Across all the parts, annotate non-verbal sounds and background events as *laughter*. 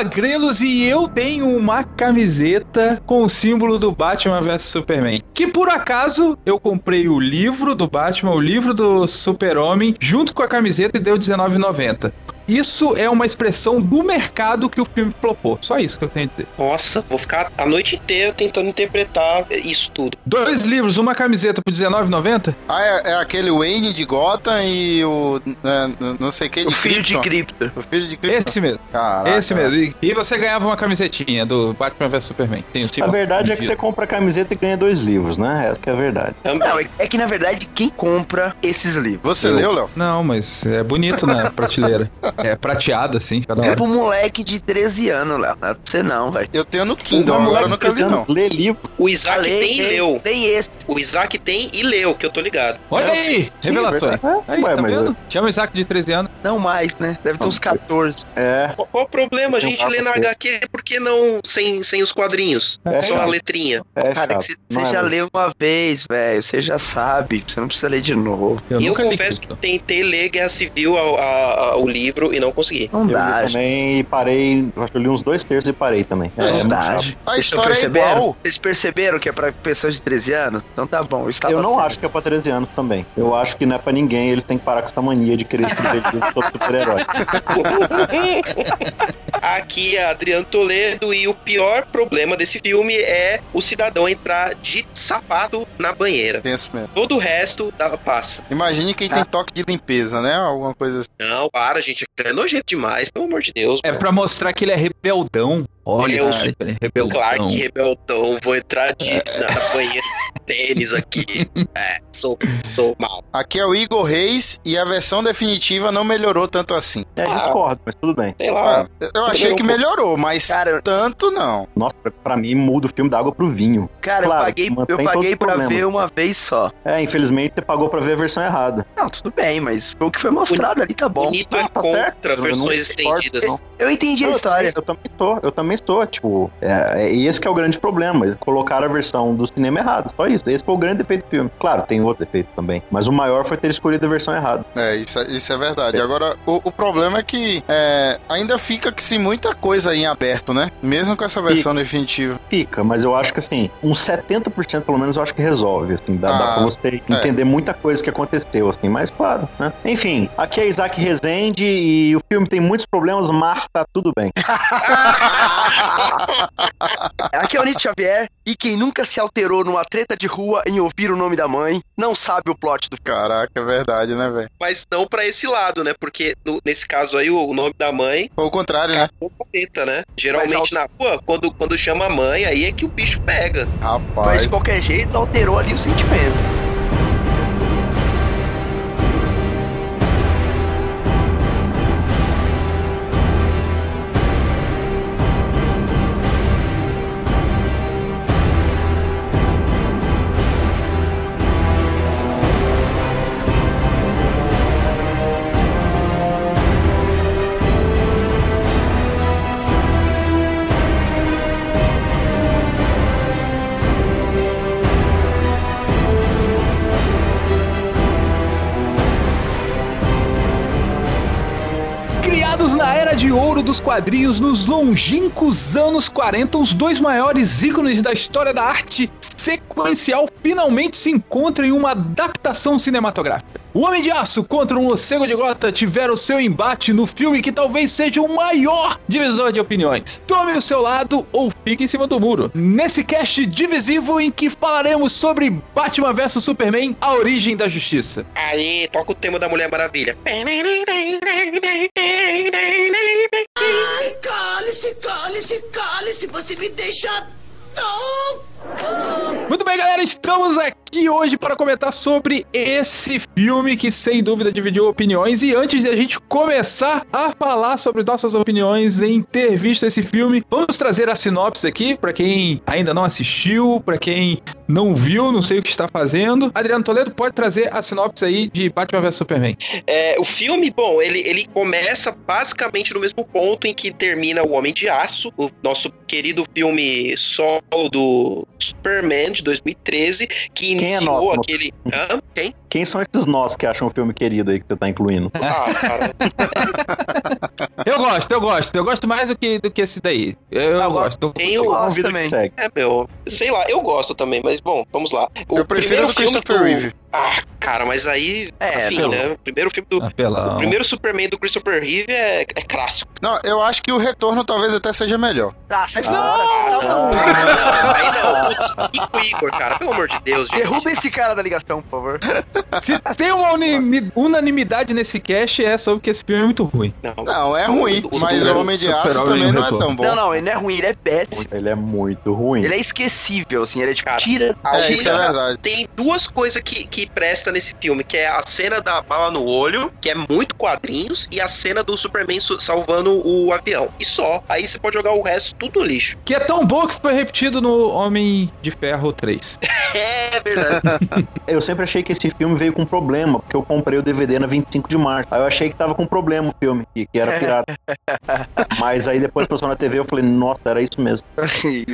Agrelos e eu tenho uma camiseta com o símbolo do Batman vs Superman. Que por acaso eu comprei o livro do Batman, o livro do Super-Homem, junto com a camiseta e deu R$19,90. Isso é uma expressão do mercado que o filme flopou. Só isso que eu tenho a dizer. Nossa, vou ficar a noite inteira tentando interpretar isso tudo. Dois livros, uma camiseta por R$19,90? Ah, é, é aquele Wayne de Gotham e o. né, não sei quem O filho de Krypton. O filho de Krypton. Esse mesmo. Caraca. Esse mesmo. E, e você ganhava uma camisetinha do Batman vs Superman. Tem o A verdade é que você compra a camiseta e ganha dois livros, né? Essa que é a verdade. Não, é, é que na verdade quem compra esses livros? Você Eu- leu, Léo? Não, mas é bonito na prateleira. *laughs* É prateado assim, cada É hora. pro moleque de 13 anos, Léo. Não é pra você não, velho. Eu tenho no Kindle, agora eu nunca li, não. Lê livro. O Isaac Lê, tem e leu. Tem esse. O Isaac tem e leu, que eu tô ligado. Olha aí! Revelações. Aí, Ué, tá mas vendo? Chama o Isaac de 13 anos. Não mais, né? Deve ter uns 14. É. Qual, qual o problema? A gente lê na. HQ, por que não sem, sem os quadrinhos? É, Só a letrinha. É, Cara, que você é já leu uma vez, velho. Você já sabe. Você não precisa ler de novo. Eu E eu confesso que tentei ler Guerra Civil ao, a- a- o livro e não consegui. Não Eu dá, gente. também parei. Acho que eu li uns dois terços e parei também. É, Não é muito dá. A Vocês história é perceberam? igual. Vocês perceberam que é pra pessoas de 13 anos? Então tá bom. Eu, Eu não certo. acho que é pra 13 anos também. Eu acho que não é pra ninguém, eles têm que parar com essa mania de querer escrever *laughs* livro sobre super-herói. *laughs* Aqui é Adriano Toledo e o pior problema desse filme é o cidadão entrar de sapato na banheira. Tenso mesmo. Todo o resto dá, passa. Imagine quem tem toque de limpeza, né? Alguma coisa assim. Não, para, gente. É nojento demais, pelo amor de Deus. É pra mostrar que ele é rebeldão. Olha, é o cara, é rebeldão. Clark Rebeldão, vou entrar de, na banheira de tênis aqui. *laughs* É, sou, sou mal. Aqui é o Igor Reis e a versão definitiva não melhorou tanto assim. É, Ah. discordo, mas tudo bem. Sei lá. Ah, eu achei que melhorou, mas Cara, tanto não. Nossa, pra, pra mim muda o filme da água pro vinho. cara Claro, eu paguei, eu paguei pra problemas. ver uma vez só. É, infelizmente você pagou pra ver a versão errada. Não, tudo bem, mas foi o que foi mostrado ali, tá bom. Bonito é Ah, tá contra certo, eu versões estendidas. não. Eu entendi a Eu história. também- Eu também sou, eu também sou, tipo, é, é esse que é o grande problema, eles colocaram a versão do cinema errada, só isso, esse foi o grande defeito do filme. Claro, tem outro defeito também, mas o maior foi ter escolhido a versão errada. É, isso, é- isso é verdade. Agora, o, o problema é que é, ainda fica que se muita coisa aí em aberto, né? Mesmo com essa versão definitiva. Fica, mas eu acho que assim, uns 70% pelo menos eu acho que resolve, assim, dá, dá Ah, pra você entender muita coisa que aconteceu, assim, mas claro, né? Enfim, aqui é Isaac Rezende e o filme tem muitos problemas, mas tá tudo bem. *laughs* *laughs* Aqui é o Nietzsche Xavier, e quem nunca se alterou numa treta de rua em ouvir o nome da mãe, não sabe o plot do filme. Caraca, é verdade, né, velho? Mas não pra esse lado, né? Porque no- nesse caso aí, o, nome da mãe Foi o contrário, né? é capeta, né? Geralmente na rua, quando, quando chama a mãe, aí é que o bicho pega. Mas Rapaz. de qualquer jeito, alterou ali o sentimento. Dos quadrinhos nos longínquos anos 40, os dois maiores ícones da história da arte sequencial finalmente se encontram em uma adaptação cinematográfica. O Homem de Aço contra um Morcego de Gota tiveram seu embate no filme que talvez seja o maior divisor de opiniões. Tome o seu lado ou fique em cima do muro. Nesse cast divisivo em que falaremos sobre Batman vs Superman, a origem da justiça. Aí, toca o tema da Mulher Maravilha. Ai, cale-se, cale-se, cale-se, você me deixa louco! Muito bem, galera, estamos aqui hoje para comentar sobre esse filme que sem dúvida dividiu opiniões. E antes de a gente começar a falar sobre nossas opiniões em ter visto esse filme, vamos trazer a sinopse aqui para quem ainda não assistiu, para quem não viu, não sei o que está fazendo. Adriano Toledo pode trazer a sinopse aí de Batman vs Superman. É, o filme, bom, ele, ele começa basicamente no mesmo ponto em que termina O Homem de Aço, o nosso querido filme solo do Superman de 2013, que Quem é nosso? aquele. Hã? Quem? Quem são esses nós que acham o filme querido aí que você tá incluindo? Ah, cara. *laughs* Eu gosto, eu gosto, eu gosto mais do que, do que esse daí. Eu, eu gosto. Tem Eu o. gosto também. É, meu. Sei lá, eu gosto também, mas bom, vamos lá. O Eu prefiro o Christopher Reeve. Ah, cara, mas aí. É, enfim, né? O primeiro filme do. Apelão. O primeiro Superman do Christopher Reeve é, é clássico. Não, eu acho que o retorno talvez até seja melhor. Ah, sai Ah, fora. não, não, aí não. Putz, Igor, cara, pelo amor de Deus, gente. Derruba esse cara da ligação, por favor. *laughs* Se tem uma unanimidade nesse cast é sobre que esse filme é muito ruim. Não, Não, é ruim, O mas o Homem de Aço também não é tão bom. Não, não, ele não é ruim, ele é péssimo. Ele é muito ruim. Ele é esquecível, assim, ele é tipo, Cara, tira. a É, isso é tira- verdade. Tem duas coisas que, que presta nesse filme, que é a cena da bala no olho, que é muito quadrinhos, e a cena do Superman su- salvando o avião. E só. Aí você pode jogar o resto tudo no lixo. Que é tão bom que foi repetido no Homem de Ferro 3. *laughs* É verdade. *laughs* Eu sempre achei que esse filme veio com problema, porque eu comprei o DVD na 25 de março. Aí eu achei que tava com problema o filme, que, que era pirata. *laughs* Mas aí depois passou na TV eu falei, nossa, era isso mesmo.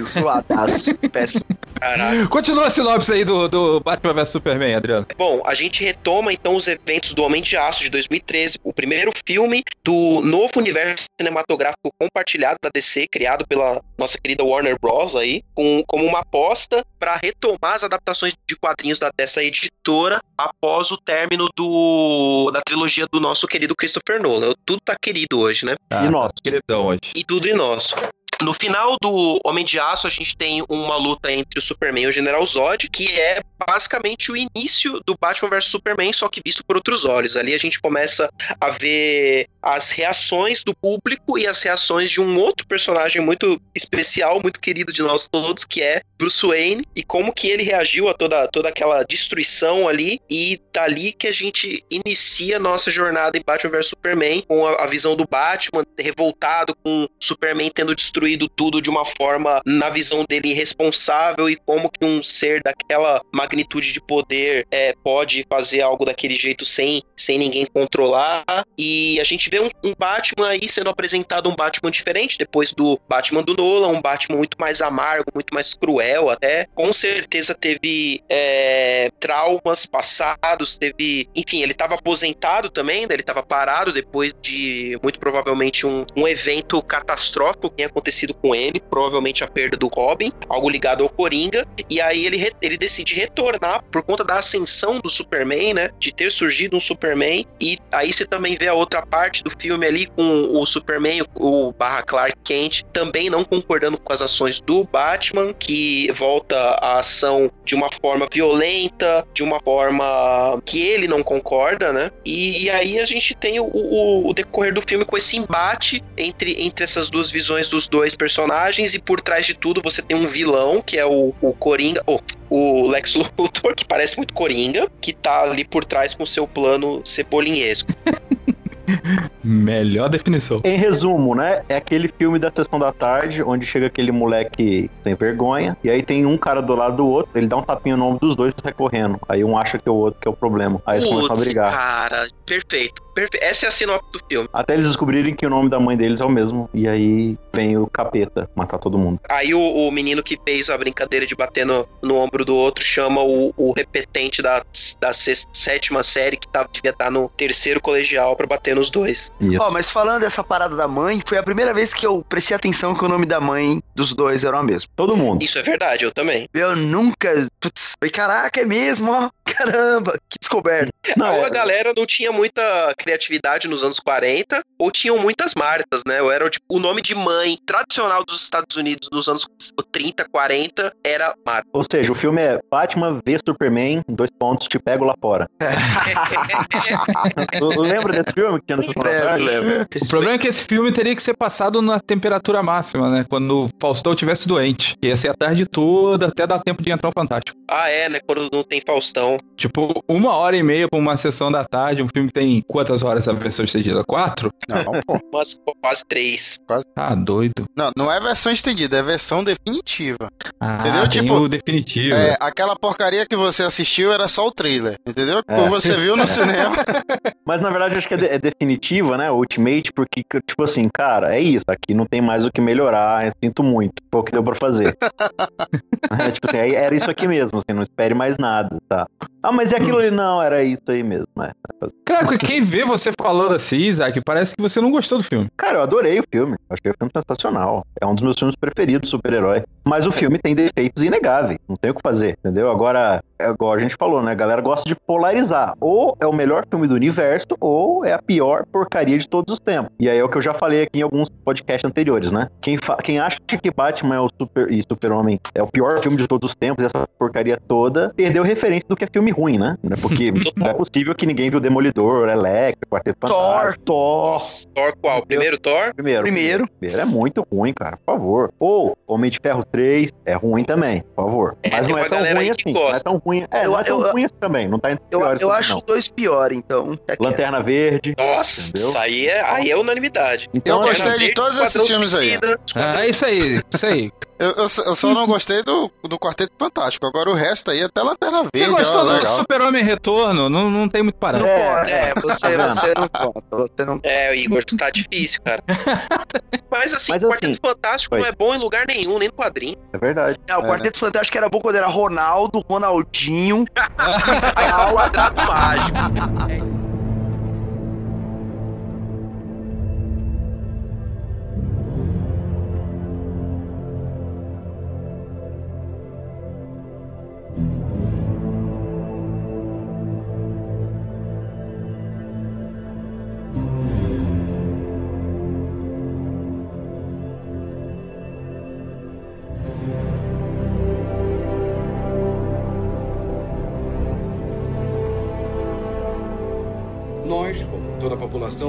Zoadaço. Péssimo. Caraca. Continua a sinopse aí do, do Batman vs Superman, Adriano. Bom, a gente retoma então os eventos do Homem de Aço de 2013, o primeiro filme do novo universo cinematográfico compartilhado da DC, criado pela nossa querida Warner Bros. aí, com, como uma aposta para retomar as adaptações de quadrinhos da, dessa editora após o término do, da trilogia do nosso querido Christopher Nolan. Tudo tá querido hoje, né? Ah, nosso? Queridão hoje. E tudo é nosso. No final do Homem de Aço, a gente tem uma luta entre o Superman e o General Zod, que é basicamente o início do Batman vs Superman, só que visto por outros olhos. Ali a gente começa a ver as reações do público e as reações de um outro personagem muito especial, muito querido de nós todos, que é Bruce Wayne, e como que ele reagiu a toda, toda aquela destruição ali, e dali que a gente inicia a nossa jornada em Batman vs Superman, com a, a visão do Batman revoltado com Superman tendo destruído tudo de uma forma, na visão dele, irresponsável, e como que um ser daquela magnitude de poder é, pode fazer algo daquele jeito sem, sem ninguém controlar. E a gente vê um, um Batman aí sendo apresentado, um Batman diferente, depois do Batman do Nolan, um Batman muito mais amargo, muito mais cruel até. Com certeza teve é, traumas passados, teve. Enfim, ele estava aposentado também, né? ele estava parado depois de, muito provavelmente, um, um evento catastrófico que tinha acontecido com ele, provavelmente a perda do Robin, algo ligado ao Coringa. E aí ele, ele decide retornar por conta da ascensão do Superman, né? De ter surgido um Superman. E aí você também vê a outra parte do filme ali com o Superman, o, o barra Clark Kent, também não concordando com as ações do Batman, que volta a ação de uma forma violenta, de uma forma que ele não concorda, né? E, e aí a gente tem o, o- o decorrer do filme com esse embate entre, entre essas duas visões dos dois personagens, e por trás de tudo você tem um vilão, que é o, o Coringa. oh, o Lex Luthor, que parece muito Coringa, que tá ali por trás com seu plano cebolinhesco. *laughs* Melhor definição. Em resumo, né? É aquele filme da sessão da tarde, onde chega aquele moleque sem vergonha, e aí tem um cara do lado do outro, ele dá um tapinha no ombro dos dois e sai correndo. Aí um acha que é o outro que é o problema. Aí eles começam a Putz, brigar. cara, perfeito, perfeito. Essa é a sinopse do filme. Até eles descobrirem que o nome da mãe deles é o mesmo. E aí vem o capeta matar todo mundo. Aí o, o menino que fez a brincadeira de bater no, no ombro do outro chama o, o repetente da, da sexta- sétima série que tá, devia estar no terceiro colegial pra bater nos dois. Isso. Ó, mas falando dessa parada da mãe, foi a primeira vez que eu prestei atenção que o nome da mãe dos dois era o mesmo. Todo mundo. Isso é verdade, eu também. Eu nunca. Putz, falei, caraca, é mesmo, ó. *laughs* Caramba, que descoberta. Não, ou é- a galera não tinha muita criatividade nos anos 40, ou tinham muitas Martas, né? Ou era tipo, o nome de mãe tradicional dos Estados Unidos nos anos 30, 40 era Marta. Ou seja, o filme é Batman v Superman, dois pontos, te pego lá fora. *laughs* *laughs* Lembra desse filme da tarde? O problema é que esse filme teria que ser passado na temperatura máxima, né? Quando o Faustão estivesse doente. Ia ser a tarde toda, até dar tempo de entrar o Fantástico. Ah, é, né? Quando não tem Faustão. Tipo, uma hora e meia pra uma sessão da tarde, um filme que tem quantas horas a versão estendida? Quatro? Não, pô. *laughs* Quase três. Tá doido. Não, não é versão estendida, é versão definitiva. Ah, Entendeu? tem Tipo, o definitivo. É, aquela porcaria que você assistiu era só o trailer, entendeu? É. Ou você viu no *laughs* cinema. Mas na verdade acho que é, de- é definitiva, né? Ultimate, porque, tipo assim, cara, é isso. Aqui não tem mais o que melhorar. Eu sinto muito. Foi o que deu pra fazer. *laughs* É, tipo assim, era isso aqui mesmo, assim, não espere mais nada, tá? Ah, mas e aquilo ali? Não, era isso aí mesmo, né? Cara, quem vê você falando assim, Isaac, parece que você não gostou do filme. Cara, eu adorei o filme. Achei o filme sensacional. É um dos meus filmes preferidos, super-herói. Mas o filme tem defeitos inegáveis. Não tem o que fazer, entendeu? Agora, é igual a gente falou, né? A galera gosta de polarizar. Ou é o melhor filme do universo, ou é a pior porcaria de todos os tempos. E aí é o que eu já falei aqui em alguns podcasts anteriores, né? Quem, Quem acha que Batman é o super... e Super-Homem é o pior filme de todos os tempos, essa porcaria toda, perdeu referência do que é filme ruim, né? Porque *laughs* não é possível que ninguém viu Demolidor, Electra, Quarteto Thor. Thor. Thor qual? Primeiro Thor? Primeiro. Primeiro. Primeiro é muito ruim, cara, por favor. Ou Homem de Ferro 3 é ruim também, por favor. É, Mas não é tão ruim assim. Não é tão ruim. É, Eu- é eu- ruim assim também. Não tá entre Eu, piores eu assim, acho não. os dois pior, então. É que- Lanterna Verde. Nossa, Entendeu? isso aí é, aí é unanimidade. Então, Eu é- gostei de Verde, todos esses filmes aí. Ah, é isso aí, isso aí. *laughs* Eu, eu só- eu só não gostei do, do Quarteto Fantástico. Agora o resto aí, até Lanterna Você Verde. gostou ó, do. Super-Homem Retorno? Não, não tem muito parado. É, É, você, Tá você não conta. Você não É, o Igor, tá difícil, cara. *laughs* Mas assim, Mas, o Quarteto assim, Fantástico foi. não é bom em lugar nenhum, nem no quadrinho. é verdade. É, o Quarteto Fantástico era bom quando era Ronaldo, Ronaldinho. Aí *laughs* o quadrado mágico. Nós,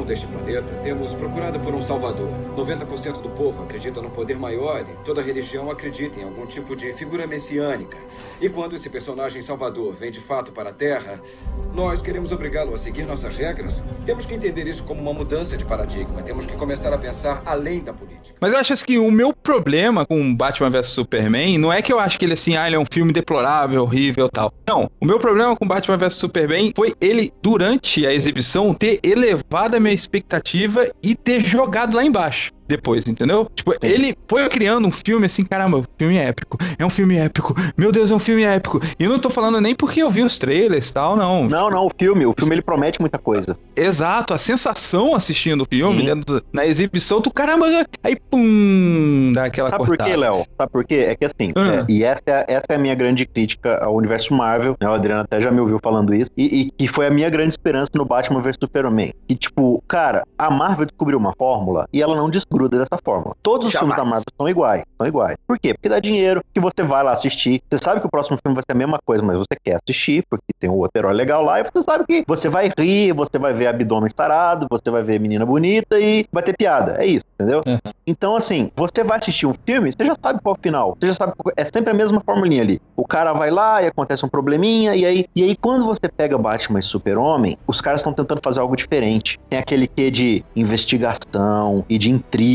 deste planeta, temos procurado por um salvador. 90% do povo acredita num poder maior e toda religião acredita em algum tipo de figura messiânica. E quando esse personagem salvador vem de fato para a Terra, nós queremos obrigá-lo a seguir nossas regras. Temos que entender isso como uma mudança de paradigma. Temos que começar a pensar além da política. Mas eu acho assim que o meu problema com Batman vs Superman não é que eu acho que ele assim, ah, ele é um filme deplorável, horrível tal. Não. O meu problema com Batman vs Superman foi ele, durante a exibição, ter elevado a minha expectativa e ter jogado lá embaixo. Depois, entendeu? Tipo, ele foi criando um filme assim, caramba, um filme épico. É um filme épico. Meu Deus, é um filme épico. E eu não tô falando nem porque eu vi os trailers e tal, não. Não, não, o filme, o filme ele promete muita coisa. Exato, a sensação assistindo o filme, Sim. dentro na exibição, tu caramba, aí pum, dá aquela Sabe por cortada. quê, Léo? Sabe por quê? É que assim, Ah. é, e essa é, a- essa é a minha grande crítica ao universo Marvel, né? O Adriano até já me ouviu falando isso, e, e que foi a minha grande esperança no Batman vs Superman. E tipo, cara, a Marvel descobriu uma fórmula e ela não desgruda dessa fórmula. Todos os Jamais. filmes da Marvel são iguais, são iguais. Por quê? Porque dá dinheiro, que você vai lá assistir, você sabe que o próximo filme vai ser a mesma coisa, mas você quer assistir, porque tem um outro herói legal lá, e você sabe que você vai rir, você vai ver abdômen sarado, você vai ver menina bonita e vai ter piada. É isso, entendeu? Então, assim, você vai assistir um filme, você já sabe qual é o final. Você já sabe. qual- É sempre a mesma formulinha ali. O cara vai lá e acontece um probleminha, e aí, e aí quando você pega Batman e Super-Homem, os caras estão tentando fazer algo diferente. Tem aquele quê de investigação e de intriga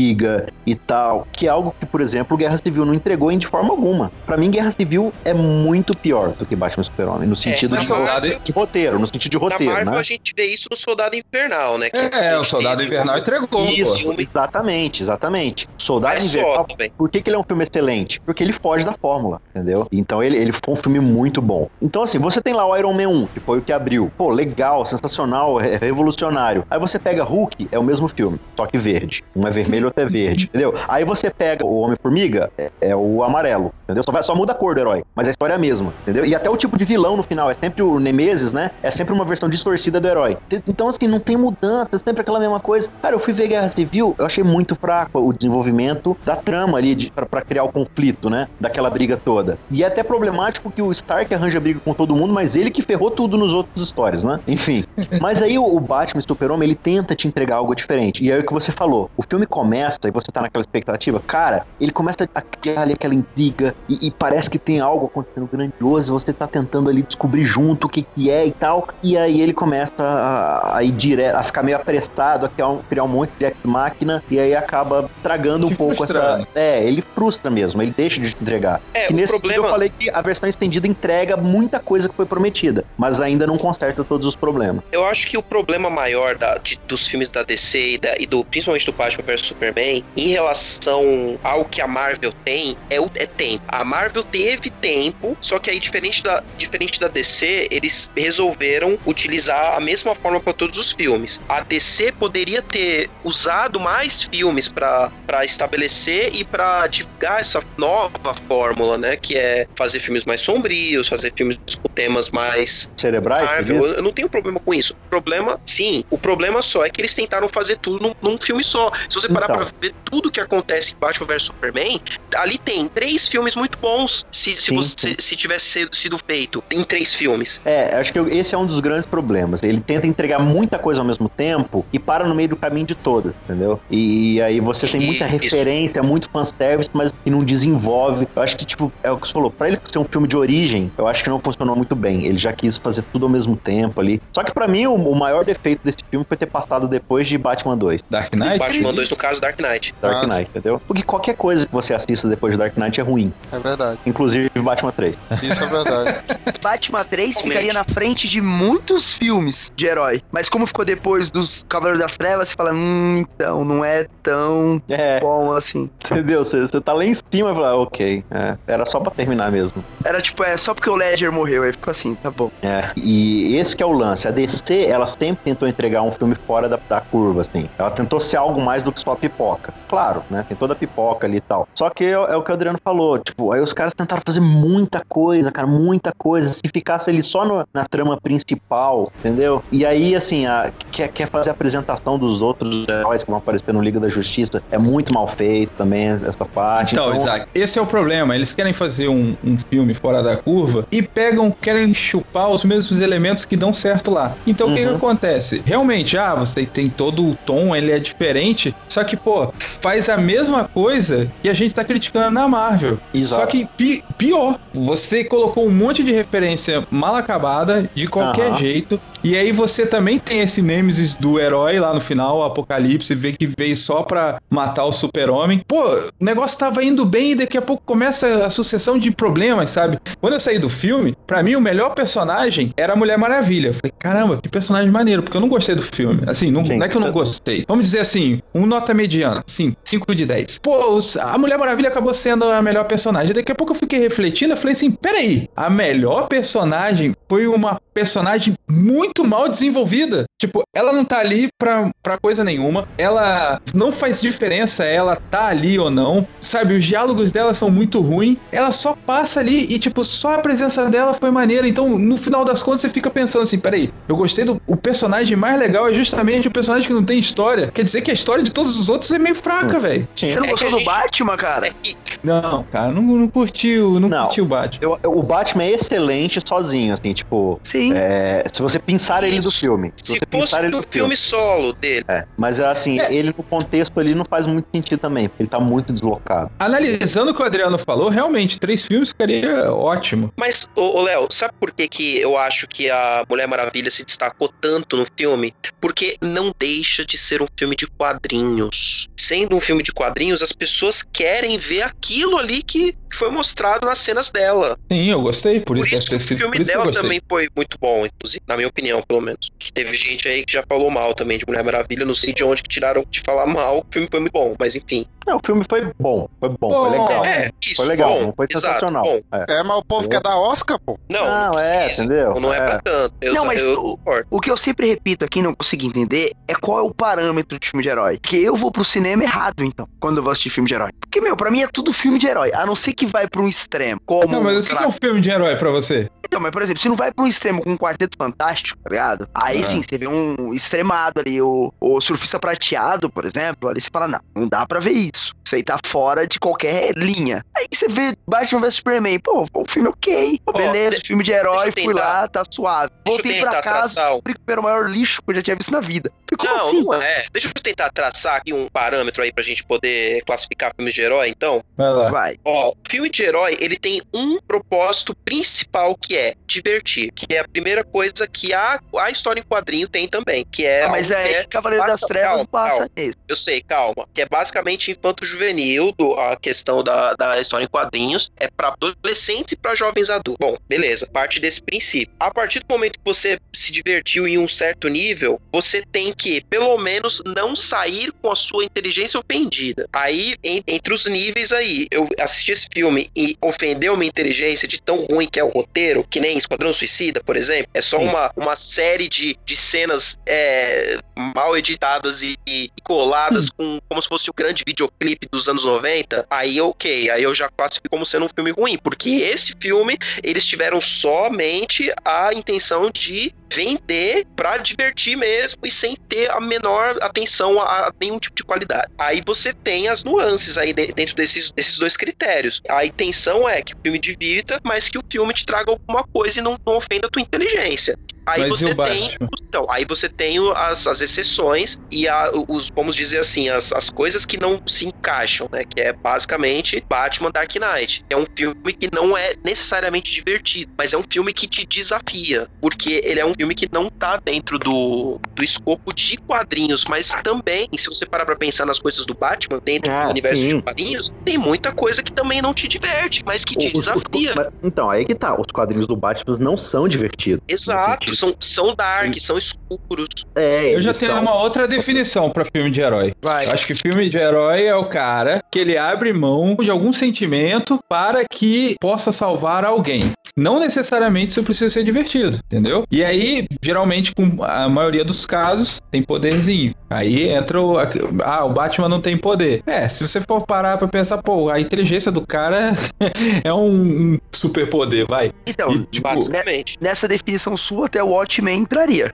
e tal, que é algo que, por exemplo, Guerra Civil não entregou em de forma alguma. Pra mim, Guerra Civil é muito pior do que Batman Super-Homem, no sentido na de, Marvel- de roteiro, no sentido de Na roteiro, Marvel né? a gente vê isso no Soldado Invernal, né? Que É, o Soldado Invernal entregou, Isso, pô. exatamente, exatamente. Soldado Mas Invernal só por que, que ele é um filme excelente? Porque ele foge da fórmula, entendeu? Então ele, ele foi um filme muito bom. Então, assim, você tem lá o Iron Man 1, que foi o que abriu. Pô, legal, sensacional, é revolucionário. Aí você pega Hulk, é o mesmo filme, só que verde. Um é vermelho, vermelho, outro é verde, entendeu? Aí você pega o Homem-Formiga, é, é o amarelo, entendeu? Só, vai- só muda a cor do herói, mas a história é a mesma, entendeu? E até o tipo de vilão no final, é sempre o Nemesis, né? É sempre uma versão distorcida do herói. Então, assim, não tem mudança, é sempre aquela mesma coisa. Cara, eu fui ver Guerra Civil, eu achei muito fraco o desenvolvimento da trama ali de, pra, pra criar o conflito, né? Daquela briga toda. E é até problemático que o Stark arranja briga com todo mundo, mas ele que ferrou tudo nos outros stories, né? Enfim. *laughs* Mas aí o, Batman e Super-Homem, ele tenta te entregar algo diferente. E aí o que você falou, o filme começa e você tá naquela expectativa, cara, ele começa a criar ali aquela intriga e, e parece que tem algo acontecendo grandioso, você tá tentando ali descobrir junto o que que é e tal, e aí ele começa a, a ir direto, a ficar meio apressado, a criar um, criar um monte de ex-máquina, e aí acaba tragando um Te pouco frustrando. essa... É, ele frustra mesmo, ele deixa de entregar. É, que o nesse sentido problema- eu falei que a versão estendida entrega muita coisa que foi prometida, mas ainda não conserta todos os problemas. Eu acho que o problema maior da- de- dos filmes da DC e, da- e do, principalmente do Batman vs Superman, em relação ao que a Marvel tem, é, o, é tempo. A Marvel teve tempo, só que aí, diferente da, diferente da DC, eles resolveram utilizar a mesma forma para todos os filmes. A DC poderia ter usado mais filmes para estabelecer e para divulgar essa nova fórmula, né? Que é fazer filmes mais sombrios, fazer filmes com temas mais Cerebrais? Marvel, eu eu não tenho problema com isso. O problema, sim, o problema só é que eles tentaram fazer tudo num, num filme só. Se você parar. Pra ver tudo que acontece em Batman vs Superman, ali tem três filmes muito bons se, se, Sim, você, sim. se tivesse sido, sido feito em três filmes. É, acho que esse é um dos grandes problemas. Ele tenta entregar muita coisa ao mesmo tempo e para no meio do caminho de todas, entendeu? E, aí você tem muita Isso. referência, muito fanservice, mas que não desenvolve. Eu acho que, tipo, é o que você falou, pra ele ser um filme de origem, eu acho que não funcionou muito bem. Ele já quis fazer tudo ao mesmo tempo ali. Só que pra mim, o, o maior defeito desse filme foi ter passado depois de Batman 2, Dark Knight? Batman 2, no caso, Dark Knight. Dark Knight, entendeu? Porque qualquer coisa que você assista depois de Dark Knight é ruim. É verdade. Inclusive Batman 3. Isso é verdade. *laughs* Batman 3 Realmente. ficaria na frente de muitos filmes de herói. Mas como ficou depois dos Cavaleiros das Trevas, você fala, hum, então, não é tão É, bom assim. entendeu? Você, você tá lá em cima e fala, ah, ok, é, era só pra terminar mesmo. Era tipo, é só porque o Ledger morreu, aí ficou assim, tá bom. É, e esse que é o lance. A DC, ela sempre tentou entregar um filme fora da, da curva, assim. Ela tentou ser algo mais do que só pipoca. Claro, né? Tem toda a pipoca ali e tal. Só que é, é o que o Adriano falou. Tipo, aí os caras tentaram fazer muita coisa, cara, muita coisa. Se ficasse ali só no- na trama principal, entendeu? E aí, assim, a, quer, quer fazer a apresentação dos outros heróis que vão aparecer no Liga da Justiça. É muito mal feito também, essa parte. Então, Isaac, esse é o problema. Eles querem fazer um, um filme fora da curva e pegam, querem chupar os mesmos elementos que dão certo lá. Então, o que, que Uhum. acontece? Realmente, ah, você tem todo o tom, ele é diferente, só que, pô, faz a mesma coisa que a gente tá criticando na Marvel. Exato. Só que pi- pior, você colocou um monte de referência mal acabada, de qualquer jeito, e aí você também tem esse Nemesis do herói lá no final, o Apocalipse, vê que veio só pra matar o super-homem. Pô, o negócio tava indo bem e daqui a pouco começa a sucessão de problemas, sabe? Quando eu saí do filme, pra mim o melhor personagem era a Mulher Maravilha. Eu falei, caramba, que personagem maneiro, porque eu não gostei do filme. Assim, não, Sim. não é que eu não gostei. Vamos dizer assim, um nota mediana, sim, 5 de 10. Pô, a Mulher Maravilha acabou sendo a melhor personagem. Daqui a pouco eu fiquei refletindo, eu falei assim, peraí, a melhor personagem foi uma personagem muito mal desenvolvida. Tipo, ela não tá ali pra, pra coisa nenhuma. Ela não faz diferença ela tá ali ou não. Sabe, os diálogos dela são muito ruins. Ela só passa ali e, tipo, só a presença dela foi maneira. Então, no final das contas, você fica pensando assim: peraí, eu gostei do. O personagem mais legal é justamente o personagem que não tem história. Quer dizer que a história de todos os outros é meio fraca, velho. Você não É gostou a do gente- Batman, cara? É que Não, cara, não, não curtiu, não, Não. curtiu o Batman. Eu- eu- o Batman é excelente sozinho, assim, tipo. Sim. é, se você pensar ele do filme. Se, se você fosse pensar ele do do filme solo dele, É, mas assim, É. ele no contexto ali não faz muito sentido também, porque ele tá muito deslocado. Analisando o que o Adriano falou, realmente, três filmes ficaria ótimo. Mas, ô, ô, Léo, sabe por que, que eu acho que a Mulher Maravilha se destacou tanto no filme? Porque não deixa de ser um filme de quadrinhos. Sendo um filme de quadrinhos, as pessoas querem ver aquilo ali que foi mostrado nas cenas dela. Sim, eu gostei, por, Por isso isso deve que ter o sido. filme que eu dela gostei. Também foi muito bom, inclusive, na minha opinião, pelo menos. Que teve gente aí que já falou mal também de Mulher Maravilha, não sei de onde que tiraram de falar mal, o filme foi muito bom, mas enfim. Não, o filme foi bom, foi bom, foi Bom, legal. É, isso, Foi legal, bom, foi sensacional. bom. É. É, mas o povo quer dar Oscar, pô. Não, Não, não é, precisa. entendeu? Não é, É. pra tanto. Eu, Não, mas eu o-. O que eu sempre repito aqui, não consegui entender, é qual é o parâmetro de filme de herói. Porque eu vou pro cinema errado, então, quando eu vou assistir filme de herói. Porque, meu, pra mim é tudo filme de herói, a não ser que vai pra um extremo. Como, Não, mas o que lá, é um filme de herói pra você? Então, mas por exemplo, se não vai pra um extremo com um quarteto fantástico, tá ligado? Aí Ah. sim, você vê um extremado ali, o, o surfista prateado, por exemplo, ali você fala, não, não dá pra ver isso. Isso aí tá fora de qualquer linha. Aí você vê Batman vs Superman, pô, o filme é ok, pô, beleza, de- filme de herói, fui tentar- lá, tá suave. deixa eu Voltei pra tentar casa, traçar era o maior lixo que eu já tinha visto na vida. Como Não, assim? não é. Deixa eu tentar traçar aqui um parâmetro aí pra gente poder classificar filmes de herói, então. Vai lá. Vai. Ó, filme de herói, ele tem um propósito principal que é divertir, que é a primeira coisa que a, a história em quadrinho tem também, que é... Ah, mas aí é- Cavaleiro das Trevas calma, passa calma. nisso. Eu sei, calma. Que é basicamente infanto-juvenil, a questão da, da história em quadrinhos. É pra adolescentes e pra jovens adultos. Bom, beleza. Parte desse princípio. A partir do momento que você se divertiu em um certo nível, você tem que, pelo menos, não sair com a sua inteligência ofendida. Aí, en- entre os níveis aí, eu assisti esse filme e ofendeu minha inteligência de tão ruim que é o roteiro, que nem Esquadrão Suicida, por exemplo. É só Sim. uma, uma série de, de cenas é, mal editadas e, e coladas com como se fosse o grande videoclipe dos anos 90, aí ok, aí eu já classifico como sendo um filme ruim, porque esse filme eles tiveram somente a intenção de vender pra divertir mesmo e sem ter a menor atenção a, a nenhum tipo de qualidade. Aí você tem as nuances aí de- dentro desses, desses dois critérios. A intenção é que o filme divirta, mas que o filme te traga alguma coisa e não, não ofenda a tua inteligência. Aí Mas você tem. Então, aí você tem as, as exceções e a- os, vamos dizer assim, as, as coisas que não se encaixam, né? Que é basicamente Batman Dark Knight. É um filme que não é necessariamente divertido, mas é um filme que te desafia. Porque ele é um filme que não tá dentro do, do escopo de quadrinhos, mas também, se você parar pra pensar nas coisas do Batman, dentro Ah, do universo sim. de quadrinhos, tem muita coisa que também não te diverte, mas que te Os- os- desafia. mas- então, aí que tá. Os quadrinhos do Batman não são divertidos. Exato, são, são dark, são escuros. É, Eu já tenho são- uma outra definição pra filme de herói. Vai. Eu Acho que filme de herói é o cara que ele abre mão de algum sentimento para que possa salvar alguém. Não necessariamente isso precisa ser divertido, entendeu? E aí, geralmente, com a maioria dos casos, tem poderzinho. Aí entra o. Ah, o Batman não tem poder. É, se você for parar pra pensar, pô, a inteligência do cara *laughs* é um, um superpoder, vai. Então, E, tipo, Basicamente. nessa definição sua, até o Watchmen entraria.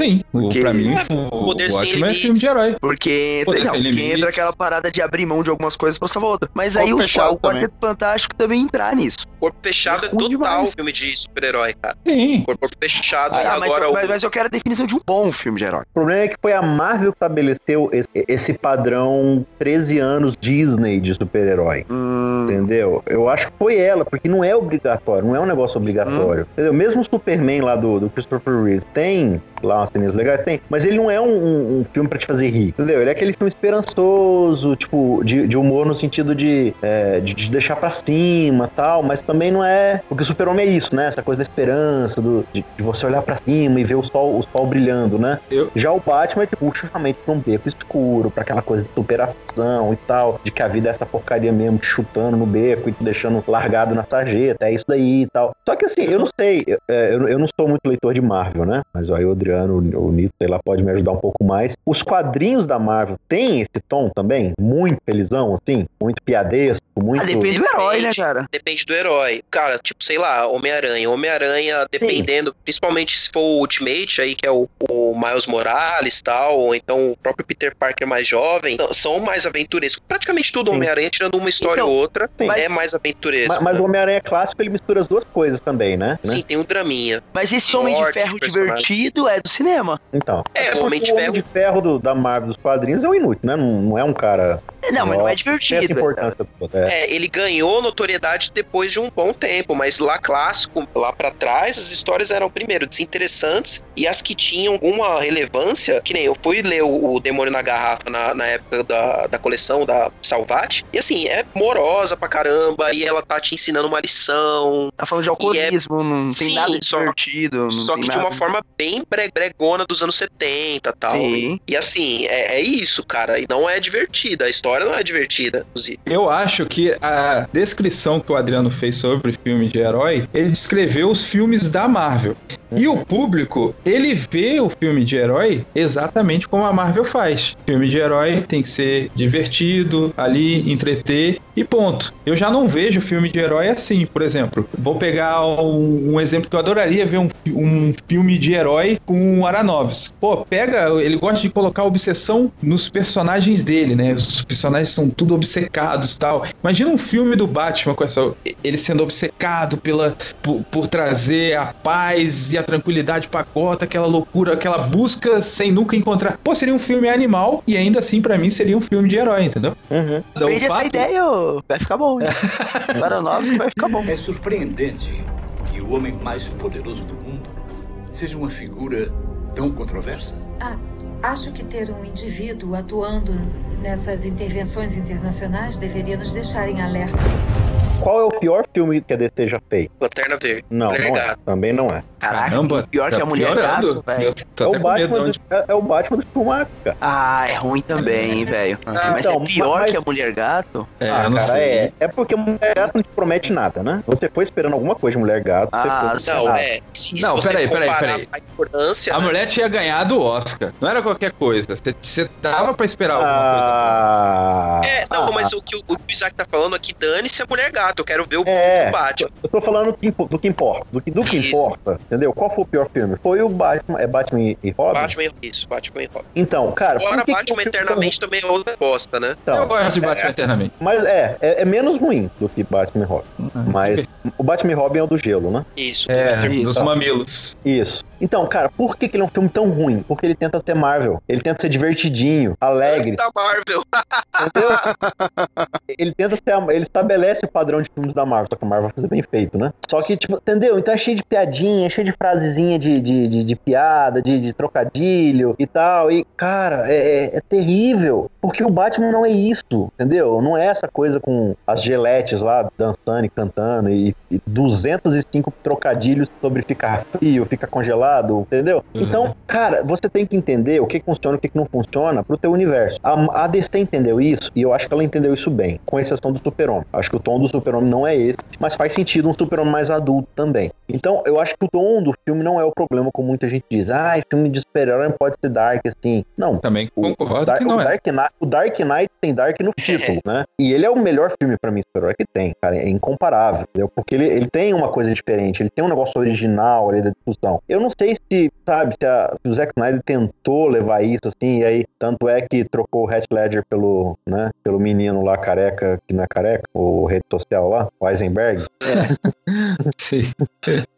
sim, o- Porque- pra mim, É, o, poder o Watchmen é filme de herói. Porque, Poder não, porque entra aquela parada de abrir mão de algumas coisas pra salvar outra. Mas Corpo aí o, o Quarteto Fantástico também entrar nisso. Corpo fechado É é total demais. Filme de super-herói, cara. Sim. Corpo fechado Ah, mas, agora eu, o. mas, mas eu quero a definição de um bom filme de herói. O problema é que foi a Marvel que estabeleceu esse, esse padrão 13 anos Disney de super-herói. Hum, Entendeu? Eu acho que foi ela, porque não é obrigatório, não é um negócio obrigatório. Entendeu? Mesmo o Superman lá do, do Christopher Reeve tem lá umas cenas legais, tem, mas ele não é um, um- um filme pra te fazer rir, entendeu? Ele é aquele filme esperançoso, tipo, de, de humor no sentido de, é, de, de deixar pra cima tal, mas também não é. Porque o Super-Homem é isso, né? Essa coisa da esperança, do, de, de você olhar pra cima e ver o sol, o sol brilhando, né? Eu- Já o Batman te puxa realmente pra um beco escuro, pra aquela coisa de superação e tal, de que a vida é essa porcaria mesmo, te chutando no beco e te deixando largado na sarjeta, é isso daí e tal. Só que assim, eu não sei, eu, é, eu, eu não sou muito leitor de Marvel, né? Mas aí o Adriano, o, o Nito, sei lá, pode me ajudar um pouco mais. Os quadrinhos da Marvel têm esse tom também? Muito felizão, assim? Muito piadesco, muito... ah, depende do herói, né, Depende. cara? Depende do herói. Cara, tipo, sei lá, Homem-Aranha. Homem-Aranha, dependendo, principalmente se for o Ultimate, aí, que é o, o Miles Morales e tal, ou então o próprio Peter Parker mais jovem, são- são mais aventurescos. Praticamente tudo Sim. Homem-Aranha, tirando uma história Então, ou outra, sim. é mais aventuresco. Mas, mas o Homem-Aranha clássico, ele mistura as duas coisas também, né? Sim, Né? tem um draminha. Mas esse Homem de Ferro divertido é do cinema. Então. É, o Homem de Ferro- de Ferro do- da Marvel dos quadrinhos é um inútil, né? Não, não é um cara... Não, mas não é Nossa, Tem essa divertido. importância toda. É. É, ele ganhou notoriedade depois de um bom tempo, mas lá clássico, lá pra trás, as histórias eram, primeiro, desinteressantes e as que tinham alguma relevância, que nem eu fui ler o, o Demônio na Garrafa na, na época da, da coleção da Salvati, e assim, é morosa pra caramba, e ela tá te ensinando uma lição, Tá falando de alcoolismo, não tem Sim, nada de só- divertido. Só que de nada. uma forma bem bre- bregona dos anos 70 e tal. Sim. E assim, é, é isso, cara. E não é divertida. A história história não é divertida, inclusive. Eu acho que a descrição que o Adriano fez sobre filme de herói, ele descreveu os filmes da Marvel. E o público, ele vê o filme de herói exatamente como a Marvel faz. Filme de herói tem que ser divertido, ali, entreter e ponto. Eu já não vejo filme de herói assim, por exemplo. Vou pegar um, um exemplo que eu adoraria ver um, um filme de herói com o Aranovs. Pô, pega, ele gosta de colocar obsessão nos personagens dele, né? Os personagens são tudo obcecados tal. Imagina um filme do Batman com essa. ele sendo obcecado pela, por, por trazer a paz e a tranquilidade pra Gota, aquela loucura, aquela busca sem nunca encontrar. Pô, seria um filme animal e ainda assim, pra mim, seria um filme de herói, entendeu? Uhum. Então, Vende essa ideia, ô. vai ficar bom. hein? *laughs* Baranovski vai ficar bom. É surpreendente que o homem mais poderoso do mundo seja uma figura tão controversa. Ah, acho que ter um indivíduo atuando nessas intervenções internacionais deveria nos deixar em alerta. Qual é o pior filme que a DC já fez? Lanterna Verde. Não, não é. Também não é. Caraca, Caramba, pior tá que a mulher piorando. gato, velho. É o, Batman onde... do, é, é o Batman do Schumacher, cara. Ah, é ruim também, hein, velho. Ah, Mas então, é pior mas- que a mulher gato? É, ah, não cara, sei. é. É porque Mulher Gato não te promete nada, né? Você foi esperando alguma coisa de Mulher Gato. Ah, você foi... Não, é. Se, Não, peraí, peraí, peraí. A. A né? mulher tinha ganhado o Oscar. Não era qualquer coisa. Você- dava pra esperar alguma coisa. Ah, É, não, ah, mas o que o, o Isaac tá falando aqui, dane-se a mulher gato. Eu quero ver o É, o Batman. eu tô falando do que, impo- do que importa. Do que, do que importa, entendeu? Qual foi o pior filme? Foi o Batman, é Batman e- Robin? Batman e isso, Batman e Robin. Então, cara, Agora, Batman eternamente também é outra bosta, né? Então, eu gosto de Batman eternamente. Mas é, é, é menos ruim do que Batman e Robin. Mas o Batman e Robin é o do gelo, né? Isso, do É, dos mamilos. Isso. Então, cara, por que, que ele é um filme tão ruim? Porque ele tenta ser Marvel. Ele tenta ser divertidinho, alegre, Antes da Marvel. entendeu? *laughs* ele tenta ser. Ele estabelece o padrão de filmes da Marvel, só que a Marvel vai fazer bem feito, né? Só que, tipo, entendeu? Então é cheio de piadinha, cheio de frasezinha de, de, de, de piada, de, de trocadilho e tal. E, cara, é, é- é terrível. Porque o Batman não é isso, entendeu? Não é essa coisa com as geletes lá dançando e cantando e, e 205 trocadilhos sobre ficar frio, ficar congelado, entendeu? Então, cara, você tem que entender o que funciona e o que não funciona pro teu universo. A, a DC entendeu isso e eu acho que ela entendeu isso bem, com exceção do Super-Homem. Acho que o tom do Super-Homem não é esse, mas faz sentido um Super-Homem mais adulto também. Então, eu acho que o tom do filme não é o problema, como muita gente diz. Ah, filme de super-herói pode ser dark assim. Não, Também o, concordo Dark, que não o, é. Dark Knight, o Dark Knight tem Dark no *laughs* título, né? E ele é o melhor filme pra mim, super-herói que tem, cara. É incomparável, entendeu? Porque ele, ele tem uma coisa diferente, ele tem um negócio original ali da discussão. Eu não sei se, sabe, se, a- se o Zack Snyder tentou levar isso assim, e aí, tanto é que trocou o Heath Ledger pelo, né, pelo menino lá careca, que não é careca, o rede social lá, o Eisenberg. *laughs* Sim.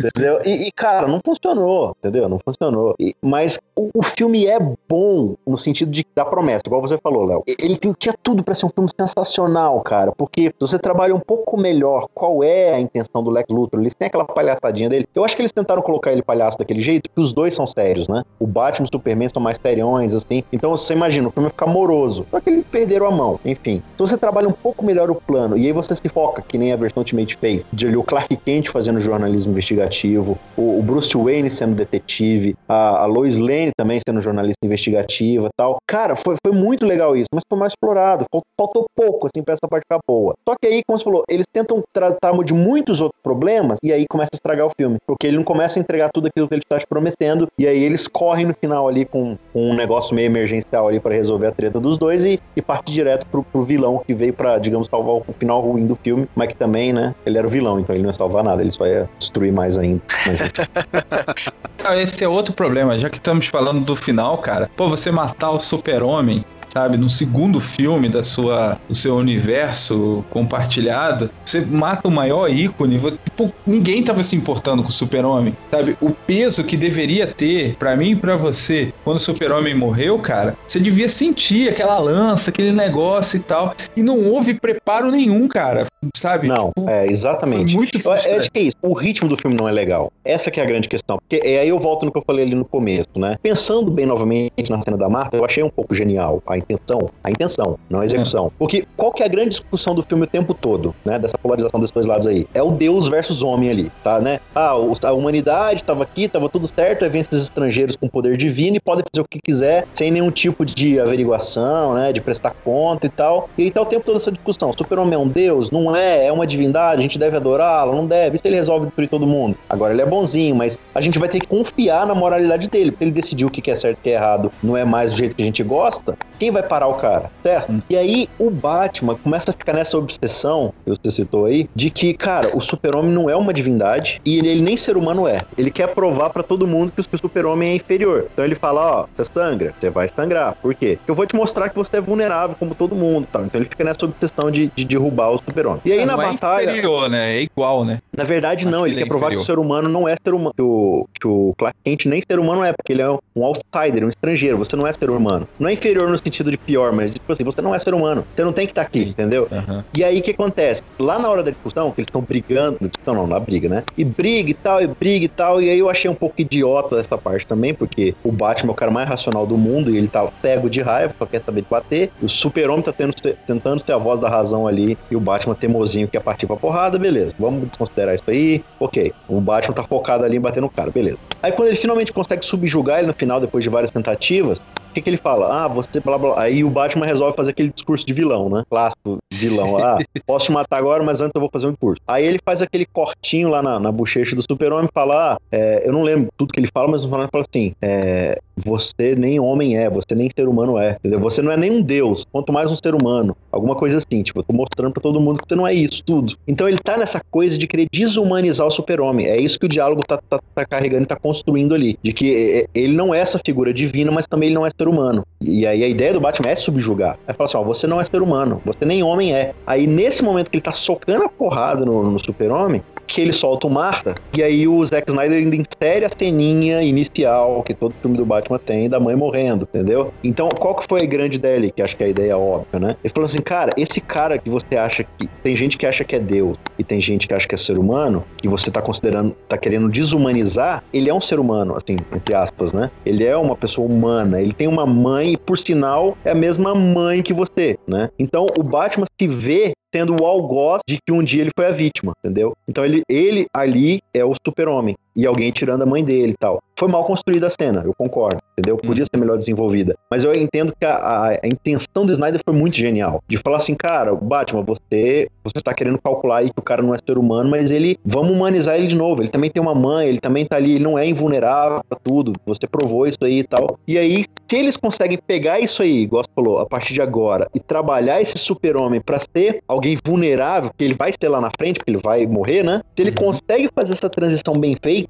Entendeu? E, e, cara, não funcionou, entendeu? Não funcionou. E- mas o, o filme é bom no sentido de da promessa, igual você falou, Léo. Ele tem- tinha tudo pra ser um filme sensacional, cara. Porque se você trabalha um pouco melhor qual é a intenção do Lex Luthor, eles têm aquela palhaçadinha dele. Eu acho que eles tentaram colocar ele palhaço daquele jeito, porque os dois são sérios, né? O Batman e o Superman são mais seriões, assim. Então você imagina, o filme fica moroso. Só que eles perderam a mão. Enfim. Se você trabalha um pouco melhor o plano, e aí você se foca, que nem a versão Ultimate fez, de ali o Clark Kent fazendo jornalismo investigativo, o, o Bruce Wayne sendo detetive, a, a Lois Lane também sendo jornalista investigativa tal. Cara, foi, foi muito legal isso, mas foi mais explorado. Fal- Faltou pouco, assim, pra essa parte ficar boa. Só que aí, como você falou, eles tentam tratar de muitos outros problemas e aí começa a estragar o filme. Porque ele não começa a entregar tudo aquilo que ele está te prometendo e aí eles correm no final ali com, com um negócio meio emergencial ali pra resolver a treta dos dois e, e parte direto pro, pro vilão que veio pra, digamos, salvar o final ruim do filme, mas que também, né, ele era o vilão, então ele não ia salvar nada, ele só ia destruir mais ainda. *laughs* Esse é outro problema, já que estamos falando do final, cara. Pô, você matar o super-homem, sabe, no segundo filme da sua, do seu universo compartilhado, você mata o maior ícone. Tipo, ninguém tava se importando com o super-homem, sabe? O peso que deveria ter, pra mim e pra você, quando o super-homem morreu, cara, você devia sentir aquela lança, aquele negócio e tal. E não houve preparo nenhum, cara. sabe? Não, Tipo, é, exatamente. Muito Eu, eu frustrante. acho que é isso. O ritmo do filme não é legal. Essa que é a grande questão. Porque é, aí eu volto no que eu falei ali no começo, né? Pensando bem novamente na cena da Marta, eu achei um pouco genial a intenção. A intenção, não a execução. Porque qual que é a grande discussão do filme o tempo todo, né? Dessa polarização desses dois lados aí? É o Deus versus homem ali, tá, né? Ah, a humanidade tava aqui, tava tudo certo, aí vem esses estrangeiros com poder divino e podem fazer o que quiser, sem nenhum tipo de averiguação, né? De prestar conta e tal. E aí tá o tempo todo essa discussão. O super-homem é um deus? Não é? É uma divindade? A gente deve adorá-lo? Não deve? E se ele resolve destruir todo mundo? Agora ele é bonzinho, mas a gente vai ter que confiar na moralidade dele. Porque ele decidiu o que que é certo e o que é errado não é mais do jeito que a gente gosta. Quem vai parar o cara? Certo? E aí o Batman começa a ficar nessa obsessão, que você citou aí, de que, cara, o super-homem não é uma divindade e ele, ele nem ser humano é. Ele quer provar pra todo mundo que o super-homem é inferior. Então ele fala, ó, você sangra, você vai sangrar. Por quê? Porque eu vou te mostrar que você é vulnerável como todo mundo, tá? Então ele fica nessa obsessão de, de derrubar o super-homem. E aí É, na não batalha... é inferior, né? É igual, né? Na verdade, não, Acho ele que ele quer é provar que o inferior. ser humano não é ser humano. Que o, que o Clark Kent nem ser humano é, porque ele é um outsider, um estrangeiro. Você não é ser humano. Não é inferior no sentido de pior, mas tipo assim, você não é ser humano. Você não tem que estar aqui, Sim. entendeu? Aham. E aí o que acontece? Lá na hora da discussão, que eles estão brigando, discussão não, na briga, né? E briga e tal, e briga e tal. E aí eu achei um pouco idiota essa parte também, porque o Batman é o cara mais racional do mundo e ele tá cego de raiva, só quer saber de bater. O super-homem tá tendo, tentando ser a voz da razão ali, e o Batman teimosinho quer partir pra porrada, beleza. Vamos considerar isso aí, ok. O Batman tá focado ali em bater no cara, beleza. Aí quando ele finalmente consegue subjugar ele no final, depois de várias tentativas, o que, que ele fala? Ah, você blá blá. Aí o Batman resolve fazer aquele discurso de vilão, né? Clássico vilão. Ah, *laughs* posso te matar agora, mas antes eu vou fazer um discurso. Aí ele faz aquele cortinho lá na, na bochecha do super-homem e fala: Ah, é, eu não lembro tudo que ele fala, mas final ele fala assim: é, Você nem homem é, você nem ser humano é. Entendeu? Você não é nem um deus, quanto mais um ser humano. Alguma coisa assim, tipo, eu tô mostrando pra todo mundo que você não é isso, tudo. Então ele tá nessa coisa de querer desumanizar o super-homem. É isso que o diálogo tá, tá, tá carregando e tá construindo ali. De que é, ele não é essa figura divina, mas também ele não é ser humano. E aí a ideia do Batman é subjugar. É falar assim, ó, você não é ser humano, você nem homem é. Aí nesse momento que ele tá socando a porrada no, no super-homem, que ele solta o Marta, e aí o Zack Snyder ainda insere a ceninha inicial que todo filme do Batman tem, da mãe morrendo, entendeu? Então, qual que foi a grande ideia ali, que acho que é a ideia óbvia, né? Ele falou assim, cara, esse cara que você acha que... Tem gente que acha que é Deus, e tem gente que acha que é ser humano, que você tá considerando, tá querendo desumanizar, ele é um ser humano, assim, entre aspas, né? Ele é uma pessoa humana, ele tem uma mãe, e por sinal, é a mesma mãe que você, né? Então, o Batman se vê sendo o algoz de que um dia ele foi a vítima, entendeu? Então ele, ele ali é o super-homem e alguém tirando a mãe dele e tal. Foi mal construída a cena, eu concordo, entendeu? Podia ser melhor desenvolvida. Mas eu entendo que a, a, a intenção do Snyder foi muito genial. De falar assim, cara, Batman, você, você tá querendo calcular aí que o cara não é ser humano, mas ele, vamos humanizar ele de novo. Ele também tem uma mãe, ele também tá ali, ele não é invulnerável pra tudo. Você provou isso aí e tal. E aí, se eles conseguem pegar isso aí, igual você falou, a partir de agora, e trabalhar esse super-homem pra ser alguém vulnerável, que ele vai ser lá na frente, porque ele vai morrer, né? Se ele consegue fazer essa transição bem feita,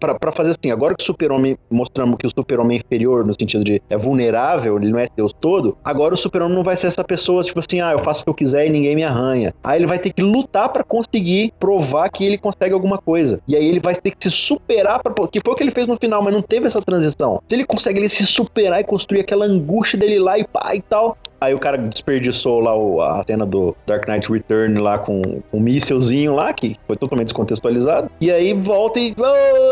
pra, pra fazer assim, agora que o super-homem, mostramos que o super-homem é inferior, no sentido de é vulnerável, ele não é Deus todo, agora o super-homem não vai ser essa pessoa, tipo assim, ah, eu faço o que eu quiser e ninguém me arranha. Aí ele vai ter que lutar pra conseguir provar que ele consegue alguma coisa. E aí ele vai ter que se superar, pra, que foi o que ele fez no final, mas não teve essa transição. Se ele consegue ele se superar e construir aquela angústia dele lá e pá e tal, Aí o cara desperdiçou lá o- a cena do Dark Knight Return lá com com um mísselzinho lá, que foi totalmente descontextualizado. E aí volta e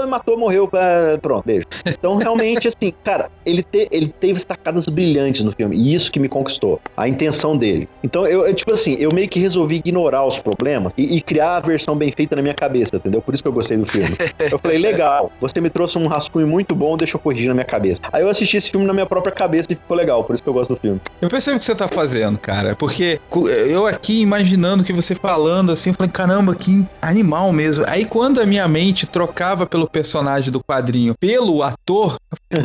"Ah, matou, morreu. ah, Pronto, beijo. Então, realmente, *laughs* assim, cara, ele, te- ele teve sacadas brilhantes no filme. E isso que me conquistou. A intenção dele. Então, eu, eu, tipo assim, eu meio que resolvi ignorar os problemas e, e criar a versão bem feita na minha cabeça, entendeu? Por isso que eu gostei do filme. Eu falei, legal, você me trouxe um rascunho muito bom, deixa eu corrigir na minha cabeça. Aí eu assisti esse filme na minha própria cabeça e ficou legal, por isso que eu gosto do filme. Eu percebo o que você tá fazendo, cara. Porque eu aqui imaginando que você falando assim, eu falei, caramba, que animal mesmo. Aí quando a minha mente trocava pelo personagem do quadrinho pelo ator,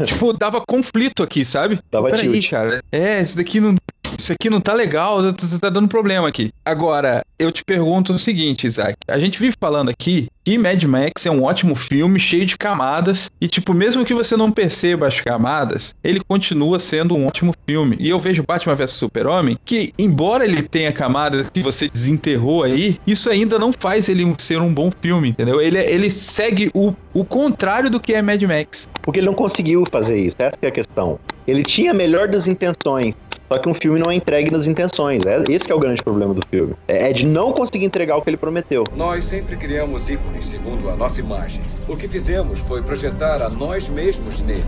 tipo, dava conflito aqui, sabe? Dava Peraí, tilt. cara. É, isso daqui não. Isso aqui não tá legal, tá, tá- tá dando problema aqui. Agora, eu te pergunto o seguinte, Isaac. A gente vive falando aqui que Mad Max é um ótimo filme, cheio de camadas, e tipo, mesmo que você não perceba as camadas, ele continua sendo um ótimo filme. E eu vejo Batman vs Super-Homem, que embora ele tenha camadas que você desenterrou aí, isso ainda não faz ele ser um bom filme, entendeu? Ele, é- ele segue o, o contrário do que é Mad Max. Porque ele não conseguiu fazer isso, essa é a questão. Ele tinha a melhor das intenções, Só que um filme não é entregue nas intenções. É, esse é o grande problema do filme. É, é de não conseguir entregar o que ele prometeu. Nós sempre criamos ícones segundo a nossa imagem. O que fizemos foi projetar a nós mesmos nele.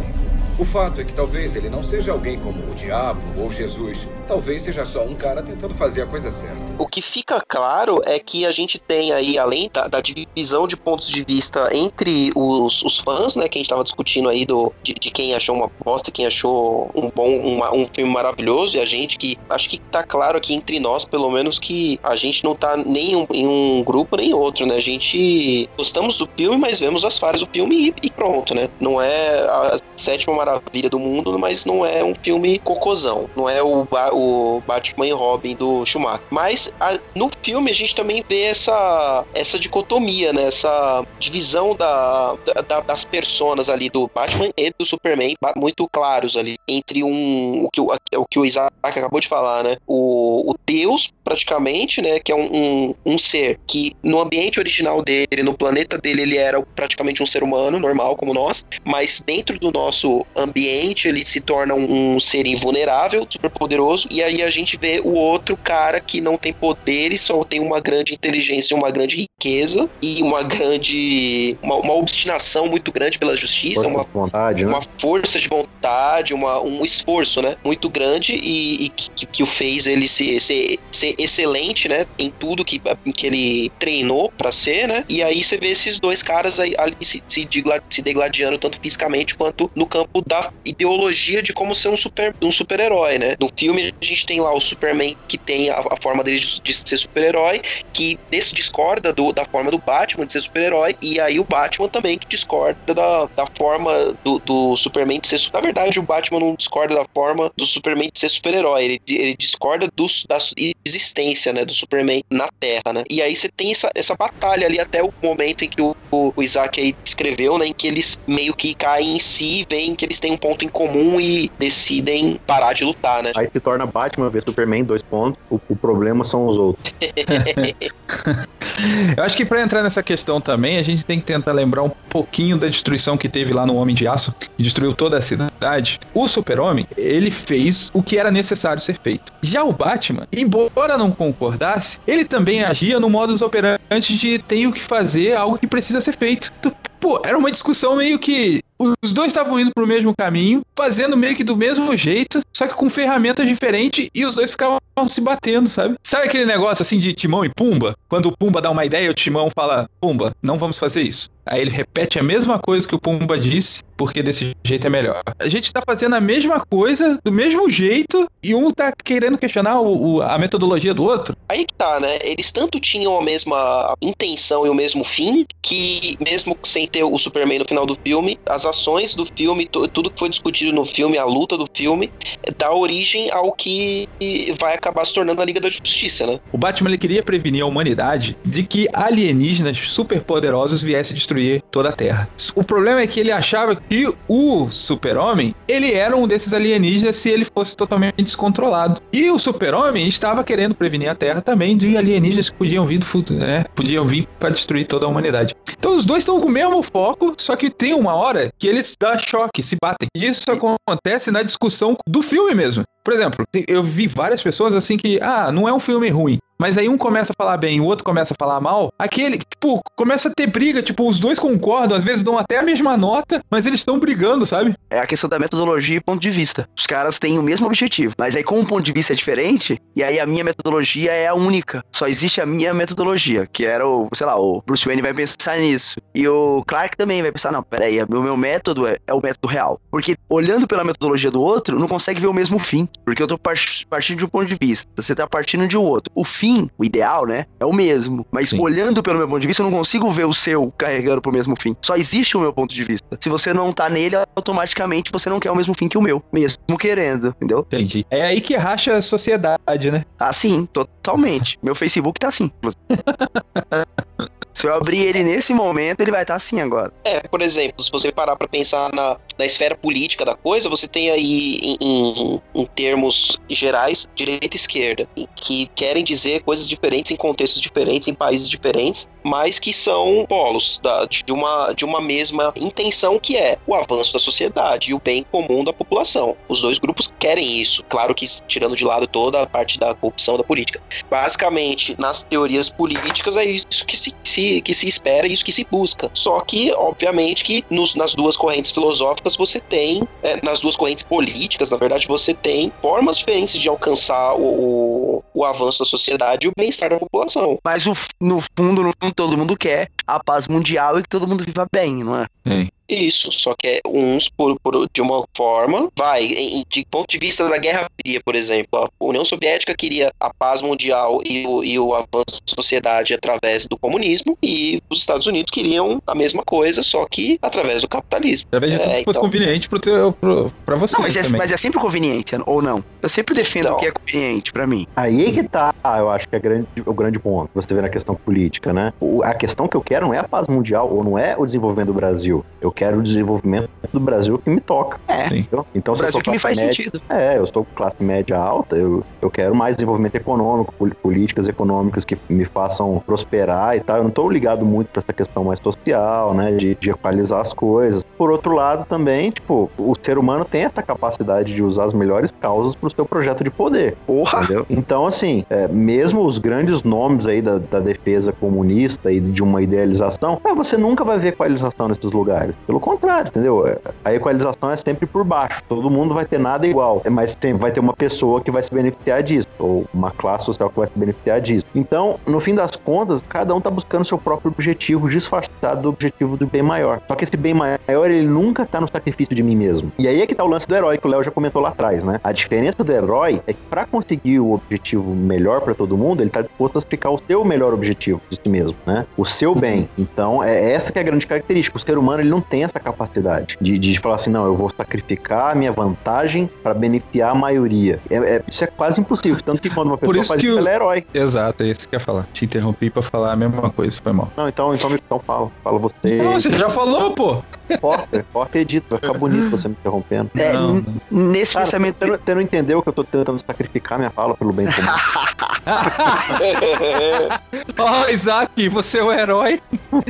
O fato é que talvez ele não seja alguém como o diabo ou Jesus. Talvez seja só um cara tentando fazer a coisa certa. O que fica claro é que a gente tem aí, além da, da divisão de pontos de vista entre os, os fãs, né? Que a gente tava discutindo aí do, de, de quem achou uma bosta, quem achou um bom, uma- um filme maravilhoso, e a gente que. Acho que tá claro aqui entre nós, pelo menos, que a gente não tá nem em um, em um grupo nem outro, né? A gente gostamos do filme, mas vemos as falhas do filme e, e pronto, né? Não é a sétima maravilha do mundo, mas não é um filme cocôzão. Não é o, Ba- o Batman e Robin do Schumacher. Mas a- no filme a gente também vê essa, essa dicotomia, né? Essa divisão da, da- das personas ali do Batman e do Superman muito claros ali. Entre um. O que o, o, que o Isaac acabou de falar, né? O, o Deus, praticamente, né? Que é um, um, um ser que no ambiente original dele, no planeta dele, ele era praticamente um ser humano normal como nós, mas dentro do nosso ambiente ele se torna um, um ser invulnerável, super poderoso, e aí a gente vê o outro cara que não tem poderes, só tem uma grande inteligência, uma grande riqueza e uma grande. uma, uma obstinação muito grande pela justiça, Força uma de vontade, né? uma força de vontade, uma, um esforço, né? Muito grande e, e que, que o fez ele se, ser, ser excelente, né? Em tudo que, que ele treinou pra ser, né? E aí você vê esses dois caras aí, ali se, se degladiando tanto fisicamente quanto no campo da ideologia de como ser um super um super-herói, né? No filme a gente tem lá o Superman que tem a, a forma dele de, de ser super-herói, que desse discorda do, da forma do Batman de ser super-herói, e aí o Batman também que discorda da, da forma do, do Superman de ser super. Na verdade, o Batman não discorda da forma do Superman de ser super-herói, ele, ele discorda dos, da existência, né, do Superman na Terra, né? E aí você tem essa, essa batalha ali até o momento em que o, o, o Isaac aí escreveu, né, em que eles meio que caem em si, veem que eles têm um ponto em comum e decidem parar de lutar, né? Aí se torna Batman vs Superman, dois pontos. O, o problema são os outros. *laughs* Eu acho que pra entrar nessa questão também, a gente tem que tentar lembrar um pouquinho da destruição que teve lá no Homem de Aço, que destruiu toda a cidade. O Super-Homem, ele fez o que era necessário ser feito. Já o Batman, embora não concordasse, ele também agia no modus operandi de tenho que fazer algo que precisa ser feito. Pô, era uma discussão meio que os dois estavam indo pro mesmo caminho, fazendo meio que do mesmo jeito, só que com ferramentas diferentes e os dois ficavam se batendo, sabe? Sabe aquele negócio assim de Timão e Pumba? Quando o Pumba dá uma ideia, o Timão fala: Pumba, não vamos fazer isso. Aí ele repete a mesma coisa que o Pumba disse, porque desse jeito é melhor. A gente tá fazendo a mesma coisa, do mesmo jeito, e um tá querendo questionar o- o- a metodologia do outro. Aí que tá, né? Eles tanto tinham a mesma intenção e o mesmo fim, que mesmo sem ter o Superman no final do filme, as ações do filme, tu- tudo que foi discutido no filme, a luta do filme, dá origem ao que vai acabar se tornando a Liga da Justiça, né? O Batman ele queria prevenir a humanidade de que alienígenas superpoderosos viessem destruir toda a Terra. O problema é que ele achava que o Super-Homem, ele era um desses alienígenas se ele fosse totalmente descontrolado. E o Super-Homem estava querendo prevenir a Terra também de alienígenas que podiam vir do futuro, né? Podiam vir para destruir toda a humanidade. Então os dois estão com o mesmo foco, só que tem uma hora que eles dão choque, se batem. Isso acontece na discussão do filme mesmo. Por exemplo, eu vi várias pessoas assim que, ah, não é um filme ruim. Mas aí um começa a falar bem o outro começa a falar mal. Aquele, tipo, começa a ter briga. Tipo, os dois concordam, às vezes dão até a mesma nota, mas eles estão brigando, sabe? É a questão da metodologia e ponto de vista. Os caras têm o mesmo objetivo, mas aí como o ponto de vista é diferente, e aí a minha metodologia é a única. Só existe a minha metodologia, que era o, sei lá, o Bruce Wayne vai pensar nisso. E o Clark também vai pensar, não, peraí, o meu método é, é o método real. Porque olhando pela metodologia do outro, não consegue ver o mesmo fim. Porque eu tô par- partindo de um ponto de vista, você tá partindo de um outro. O fim, o ideal, né, é o mesmo. Mas Sim. olhando pelo meu ponto de vista, eu não consigo ver o seu carregando pro mesmo fim. Só existe o meu ponto de vista. Se você não tá nele, automaticamente você não quer o mesmo fim que o meu. Mesmo querendo, entendeu? Entendi. É aí que racha a sociedade, né? Assim, totalmente. Meu Facebook tá assim. Se eu abrir ele nesse momento, ele vai estar assim agora. É, por exemplo, se você parar pra pensar na, na esfera política da coisa, você tem aí, em, em- em termos gerais, direita e esquerda, que querem dizer coisas diferentes em contextos diferentes, em países diferentes, mas que são polos da- de, uma, de uma mesma intenção que é o avanço da sociedade e o bem comum da população. Os dois grupos querem isso, claro que tirando de lado toda a parte da corrupção da política. Basicamente, nas teorias políticas é isso que se, se- que se espera, isso que se busca. Só que, obviamente, que nos- nas duas correntes filosóficas você tem, é, nas duas correntes políticas, na verdade, você tem formas diferentes de alcançar o, o, o avanço da sociedade e o bem-estar da população. Mas o- no fundo, no fundo, todo mundo quer a paz mundial e que todo mundo viva bem, não é? Isso, só que é uns por, por- de uma forma, vai, em- de ponto de vista da Guerra Fria, por exemplo, a União Soviética queria a paz mundial e o, e o avanço da sociedade através do comunismo, e os Estados Unidos queriam a mesma coisa, só que através do capitalismo. Talvez de tudo É, que fosse então. conveniente pro teu, pro, pra você Não, mas é, também. mas é sempre conveniência, ou não? Eu sempre defendo Então. o que é conveniente pra mim. Aí que tá, eu acho que é grande, o grande ponto. Você vê na questão política, né? O- a questão que eu quero não é a paz mundial, ou não é o desenvolvimento do Brasil. Eu quero o desenvolvimento do Brasil que me toca. É. Então, então O Brasil sou que me faz média- sentido. É, eu estou classe média alta, eu, eu quero mais desenvolvimento econômico, pol- políticas econômicas que me façam prosperar e tal. Eu não estou ligado muito para essa questão mais social, né, de, de equalizar as coisas. Por outro lado, também, tipo, o ser humano tem essa capacidade de usar as melhores causas para o seu projeto de poder. Porra! Entendeu? Então, assim, é, mesmo os grandes nomes aí da, da defesa comunista e de uma idealização, é, você nunca vai ver equalização nesses lugares. Pelo contrário, entendeu? A equalização é sempre por baixo. Todo mundo vai ter nada igual. Mas tem, vai ter uma pessoa que vai se beneficiar disso, ou uma classe social que vai se beneficiar disso. Então, no fim das contas, cada um tá buscando seu próprio objetivo, disfarçado do objetivo do bem maior. Só que esse bem maior, ele nunca tá no sacrifício de mim mesmo. E aí é que tá o lance do herói, que o Léo já comentou lá atrás, né? A diferença do herói é que pra conseguir o objetivo melhor pra todo mundo, ele tá disposto a sacrificar o seu melhor objetivo de si mesmo, né? O seu bem. Então, é essa que é a grande característica. O ser humano, ele não tem essa capacidade de, de falar assim, não, eu vou sacrificar a minha vantagem pra beneficiar a maioria. É- é- isso é quase impossível. Tanto que quando uma *laughs* Por pessoa isso faz que isso, o- ela é herói. Exato, é isso que eu ia falar. Te interrompi pra falar a mesma coisa, foi mal. Não, então, então, então fala. Fala você. Não, você já falou, pô. Corta, corta e edita. Vai ficar bonito você me interrompendo. É, Não, nesse Cara, pensamento. você, não, você não entendeu que eu tô tentando sacrificar minha fala pelo bem comum. *laughs* Ó, Isaac, você é o herói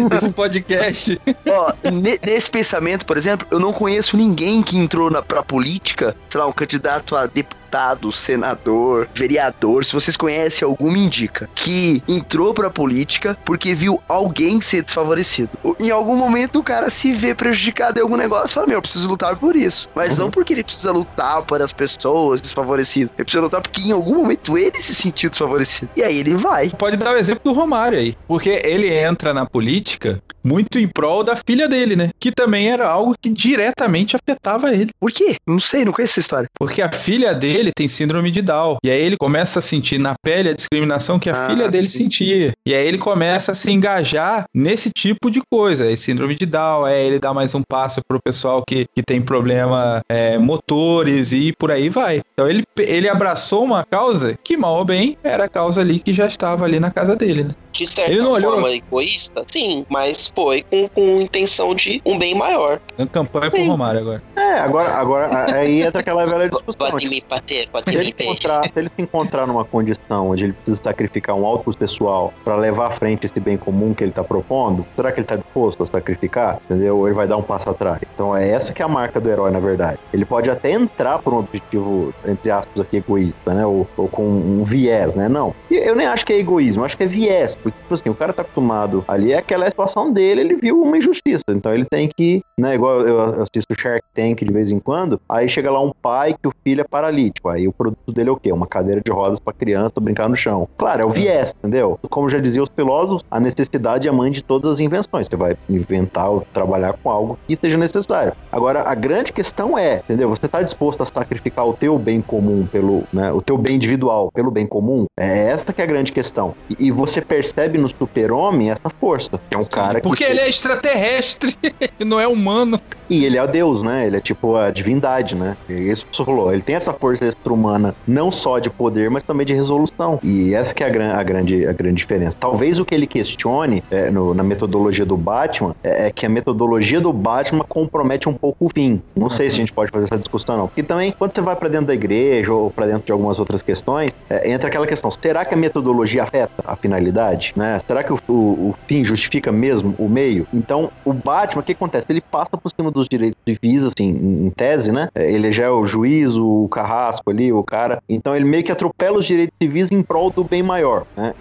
desse podcast. Ó, ne- nesse pensamento, por exemplo, eu não conheço ninguém que entrou na, pra política, sei lá, um candidato a deputado, senador, vereador, se vocês conhecem algum, me indica, que entrou pra política porque viu alguém ser desfavorecido. Em algum momento o cara se vê prejudicado em algum negócio e fala, meu, eu preciso lutar por isso. Mas não porque ele precisa lutar por as pessoas desfavorecidas. Ele precisa lutar porque em algum momento ele se sentiu desfavorecido. E aí ele vai. Pode dar o exemplo do Romário aí. Porque ele entra na política muito em prol da filha dele, né? Que também era algo que diretamente afetava ele. Por quê? Não sei, não conheço essa história. Porque a filha dele tem síndrome de Down. E aí ele começa a sentir na pele a discriminação que a Ah, filha dele sim. sentia. E aí ele começa a se engajar nesse tipo de coisa. É síndrome de Down, é ele dar mais um passo pro pessoal que, que tem problema é, motores e por aí vai. Então ele, ele abraçou uma causa que, mal ou bem, era a causa ali que já estava ali na casa dele, né? De certa Ele não olhou- forma egoísta, sim, mas foi com, com intenção de um bem maior. Campanha pro Sim. Romário agora. É, agora, agora aí entra aquela velha discussão. Pode me bater, pode Se ele, se ele se encontrar numa condição onde ele precisa sacrificar um alto pessoal para levar à frente esse bem comum que ele está propondo, será que ele está disposto a sacrificar? Entendeu? Ou ele vai dar um passo atrás? Então é essa que é a marca do herói, na verdade. Ele pode até entrar por um objetivo, entre aspas, aqui, egoísta, né? Ou, ou com um viés, né? Não. Eu nem acho que é egoísmo, acho que é viés. Porque, tipo assim, o cara tá acostumado ali, é aquela situação dele, ele viu uma injustiça. Então ele tem que, né? Igual eu eu assisto Shark Tank de vez em quando, aí chega lá um pai que o filho é paralítico. Aí o produto dele é o quê? Uma cadeira de rodas pra criança brincar no chão. Claro, é o viés, entendeu? Como já diziam os filósofos, a necessidade é a mãe de todas as invenções. Você vai inventar ou trabalhar com algo que seja necessário. Agora, a grande questão é, entendeu? Você tá disposto a sacrificar o teu bem comum pelo, né, o teu bem individual pelo bem comum? É essa que é a grande questão. E, e você percebe no super-homem essa força. Que é um cara que Porque ele é extraterrestre, *laughs* não é humano. e ele é Deus, né? Ele é tipo a divindade, né? E isso que você falou, ele tem essa força extra-humana, não só de poder, mas também de resolução. E essa que é a, gran a grande, a grande diferença. Talvez o que ele questione é, no, na metodologia do Batman é, é, que a metodologia do Batman compromete um pouco o fim. Não sei se a gente pode fazer essa discussão, não. Porque também, quando você vai para dentro da igreja ou para dentro de algumas outras questões, é, entra aquela questão: será que a metodologia afeta a finalidade? Né? Será que o, o, o fim justifica mesmo o meio? Então, o Batman, o que acontece? Ele passa por cima dos direitos civis, assim, em, em tese, né? É, ele já é o juiz, o carrasco ali, o cara. Então, ele meio que atropela os direitos civis em prol do bem maior, né?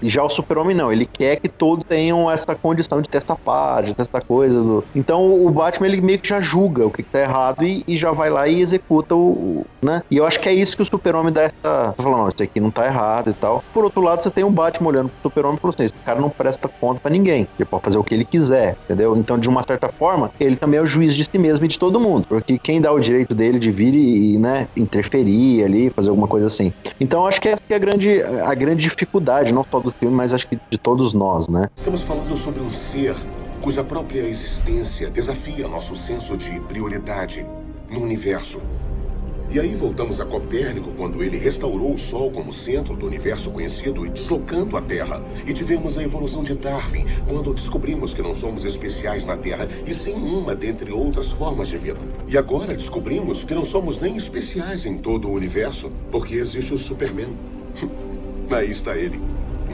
E já o super-homem não, ele quer que todos tenham essa condição de testar paz, de testar coisa. Do... Então, o Batman, ele meio que já julga o que, que tá errado e, e, já vai lá e executa o, o, né? E eu acho que é isso que o super-homem dá essa... Tá falando, não, isso aqui não tá errado e tal. Por outro lado, você tem o Batman olhando pro super-homem e falando assim, esse cara não presta conta para ninguém. Ele pode fazer o que ele quiser, entendeu? Então, de uma certa forma, ele também é o juiz de si mesmo e de todo mundo. Porque quem dá o direito dele de vir e, né, interferir ali, fazer alguma coisa assim. Então, acho que essa é a grande, a grande dificuldade, não só do filme, mas acho que de todos nós, né? Estamos falando sobre um ser cuja própria existência desafia nosso senso de prioridade no universo. E aí voltamos a Copérnico quando ele restaurou o Sol como centro do universo conhecido e deslocando a Terra. E tivemos a evolução de Darwin quando descobrimos que não somos especiais na Terra e sim uma dentre outras formas de vida. E agora descobrimos que não somos nem especiais em todo o universo porque existe o Superman. *laughs* Aí está ele,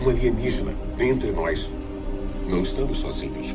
um alienígena entre nós. Não estamos sozinhos.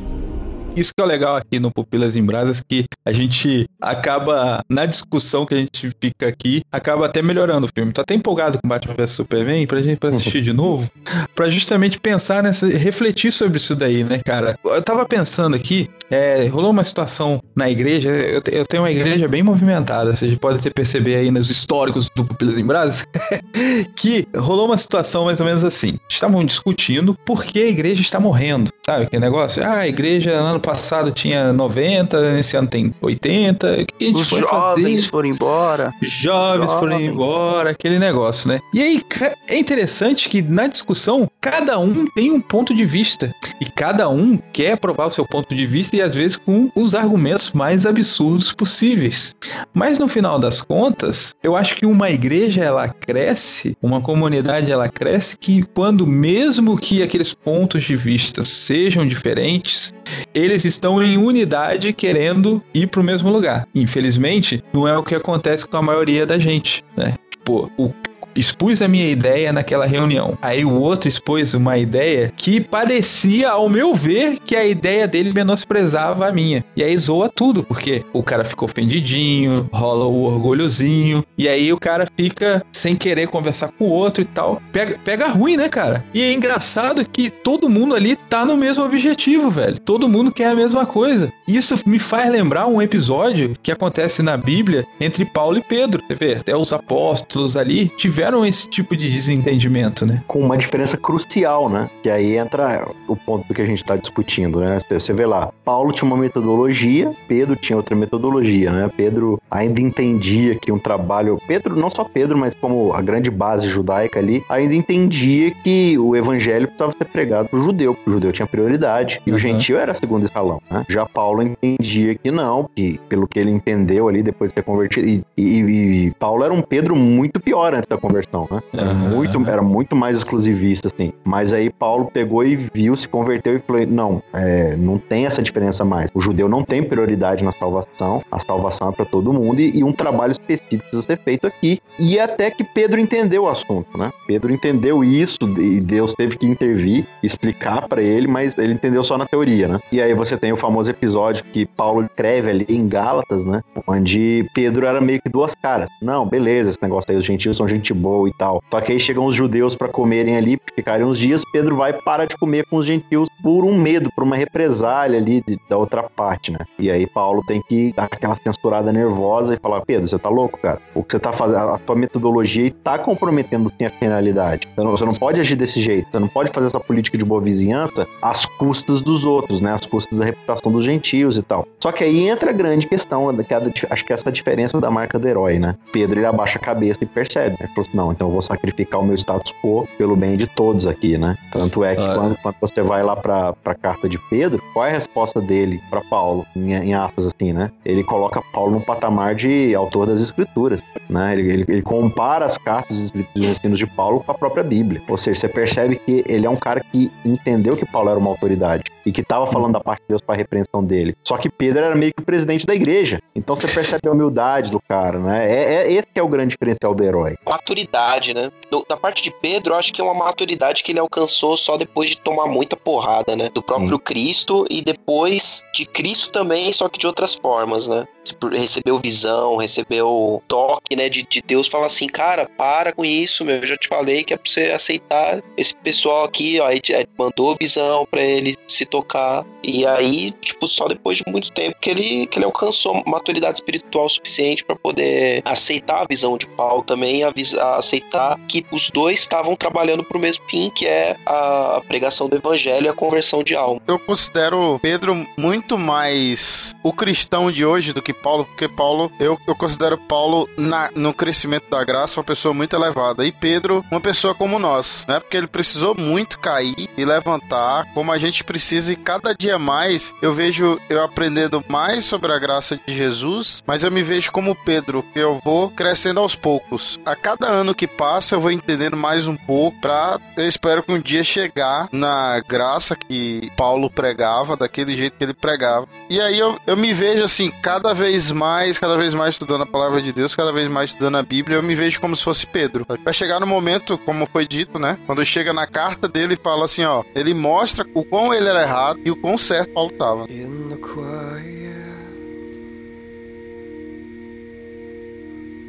Isso que é legal aqui no Pupilas em Brasas, que a gente acaba, na discussão que a gente fica aqui, acaba até melhorando o filme. Tô até empolgado com Batman vs Superman pra gente pra assistir de novo, pra justamente pensar nessa, refletir sobre isso daí, né, cara? Eu tava pensando aqui, é, rolou uma situação na igreja, eu, eu, tenho uma igreja bem movimentada, vocês podem ter perceber aí nos históricos do Pupilas em Brasas, *laughs* que rolou uma situação mais ou menos assim. Estavam discutindo por que a igreja está morrendo, sabe? Que negócio? Ah, a igreja ano passado tinha 90, esse ano tem 80. O que a gente Os foi jovens fazer? foram embora. Jovens foram Jovens. embora, aquele negócio, né? E aí é interessante que na discussão cada um tem um ponto de vista e cada um quer provar o seu ponto de vista e às vezes com os argumentos mais absurdos possíveis. Mas no final das contas, eu acho que uma igreja ela cresce, uma comunidade ela cresce que quando mesmo que aqueles pontos de vista sejam diferentes, eles estão em unidade querendo ir para o mesmo lugar. Infelizmente, não é o que acontece com a maioria da gente, né? Tipo, o expus a minha ideia naquela reunião. Aí o outro expôs uma ideia que parecia, ao meu ver, que a ideia dele menosprezava a minha. E aí zoa tudo, porque o cara ficou ofendidinho, rola o orgulhozinho, e aí o cara fica sem querer conversar com o outro e tal. Pega, pega ruim, né, cara? E é engraçado que todo mundo ali tá no mesmo objetivo, velho. Todo mundo quer a mesma coisa. Isso me faz lembrar um episódio que acontece na Bíblia entre Paulo e Pedro. Você vê, até os apóstolos ali tiveram esse tipo de desentendimento, né? com uma diferença crucial, né? Que aí entra o ponto do que a gente está discutindo, né? Você- vê lá, Paulo tinha uma metodologia, Pedro tinha outra metodologia, né? Pedro ainda entendia que um trabalho, Pedro, não só Pedro, mas como a grande base judaica ali, ainda entendia que o evangelho precisava ser pregado pro judeu, porque o judeu tinha prioridade e o Uhum. gentil era segundo escalão, né? Já Paulo entendia que não, que pelo que ele entendeu ali depois de ser convertido, e, e- e Paulo era um Pedro muito pior antes da conversão, né? Era Aham. muito, era muito mais exclusivista, assim. Mas aí Paulo pegou e viu, se converteu e falou: não, é, não tem essa diferença mais. O judeu não tem prioridade na salvação, a salvação é para todo mundo e, e um trabalho específico precisa ser feito aqui. E até que Pedro entendeu o assunto, né? Pedro entendeu isso e Deus teve que intervir, explicar para ele, mas ele entendeu só na teoria, né? E aí você tem o famoso episódio que Paulo escreve ali em Gálatas, né? Onde Pedro era meio que duas caras. Não, beleza, esse negócio aí, os gentios são gente boa e tal. Só que aí chegam os judeus para comerem ali, ficarem uns dias, Pedro vai para de comer com os gentios por um medo, por uma represália ali de- da outra parte, né? E aí Paulo tem que dar aquela censurada nervosa e falar: Pedro, você tá louco, cara? O que você tá fazendo, a tua metodologia tá comprometendo sim a finalidade. Você não, você não pode agir desse jeito, você não pode fazer essa política de boa vizinhança às custas dos outros, né? Às custas da reputação dos gentios e tal. Só que aí entra a grande questão, que é a- acho que é essa diferença da marca do herói, né? Pedro ele abaixa a cabeça e percebe, né? Não, então eu vou sacrificar o meu status quo pelo bem de todos aqui, né? Tanto é que Ah. quando, quando você vai lá pra, pra carta de Pedro, qual é a resposta dele pra Paulo, em, em aspas assim, né? Ele coloca Paulo num patamar de autor das escrituras, né? Ele, ele, ele compara as cartas e os ensinos de Paulo com a própria Bíblia. Ou seja, você percebe que ele é um cara que entendeu que Paulo era uma autoridade e que estava falando da parte de Deus para a repreensão dele. Só que Pedro era meio que o presidente da igreja. Então você percebe a humildade do cara, né? É, é esse que é o grande diferencial do herói. Maturidade, né? Do- da parte de Pedro, acho que é uma maturidade que ele alcançou só depois de tomar muita porrada, né? Do próprio Cristo e depois de Cristo também, só que de outras formas, né? Recebeu visão, recebeu toque, né? De, de Deus falar assim, cara, para com isso, meu. Eu já te falei que é pra você aceitar esse pessoal aqui, ó. Aí aí mandou visão pra ele se tocar. E aí, tipo, só depois de muito tempo que ele, que ele alcançou maturidade espiritual suficiente pra poder aceitar a visão de Paulo também, a vis- a aceitar que os dois estavam trabalhando pro mesmo fim, que é a pregação do evangelho e a conversão de alma. Eu considero Pedro muito mais o cristão de hoje do que Paulo, porque Paulo, eu, eu considero Paulo na- no crescimento da graça uma pessoa muito elevada e Pedro uma pessoa como nós, né? Porque ele precisou muito cair e levantar, como a gente precisa e cada dia mais eu vejo eu aprendendo mais sobre a graça de Jesus, mas eu me vejo como Pedro, que eu vou crescendo aos poucos. A cada ano que passa eu vou entendendo mais um pouco pra eu espero que um dia chegar na graça que Paulo pregava, daquele jeito que ele pregava. E aí eu, eu me vejo assim, cada vez mais, cada vez mais estudando a palavra de Deus, cada vez mais estudando a Bíblia, eu me vejo como se fosse Pedro. Vai chegar no momento, como foi dito, né? Quando chega na carta dele, fala assim, ó, ele mostra o quão ele era errado e o quão certo Paulo. In the quiet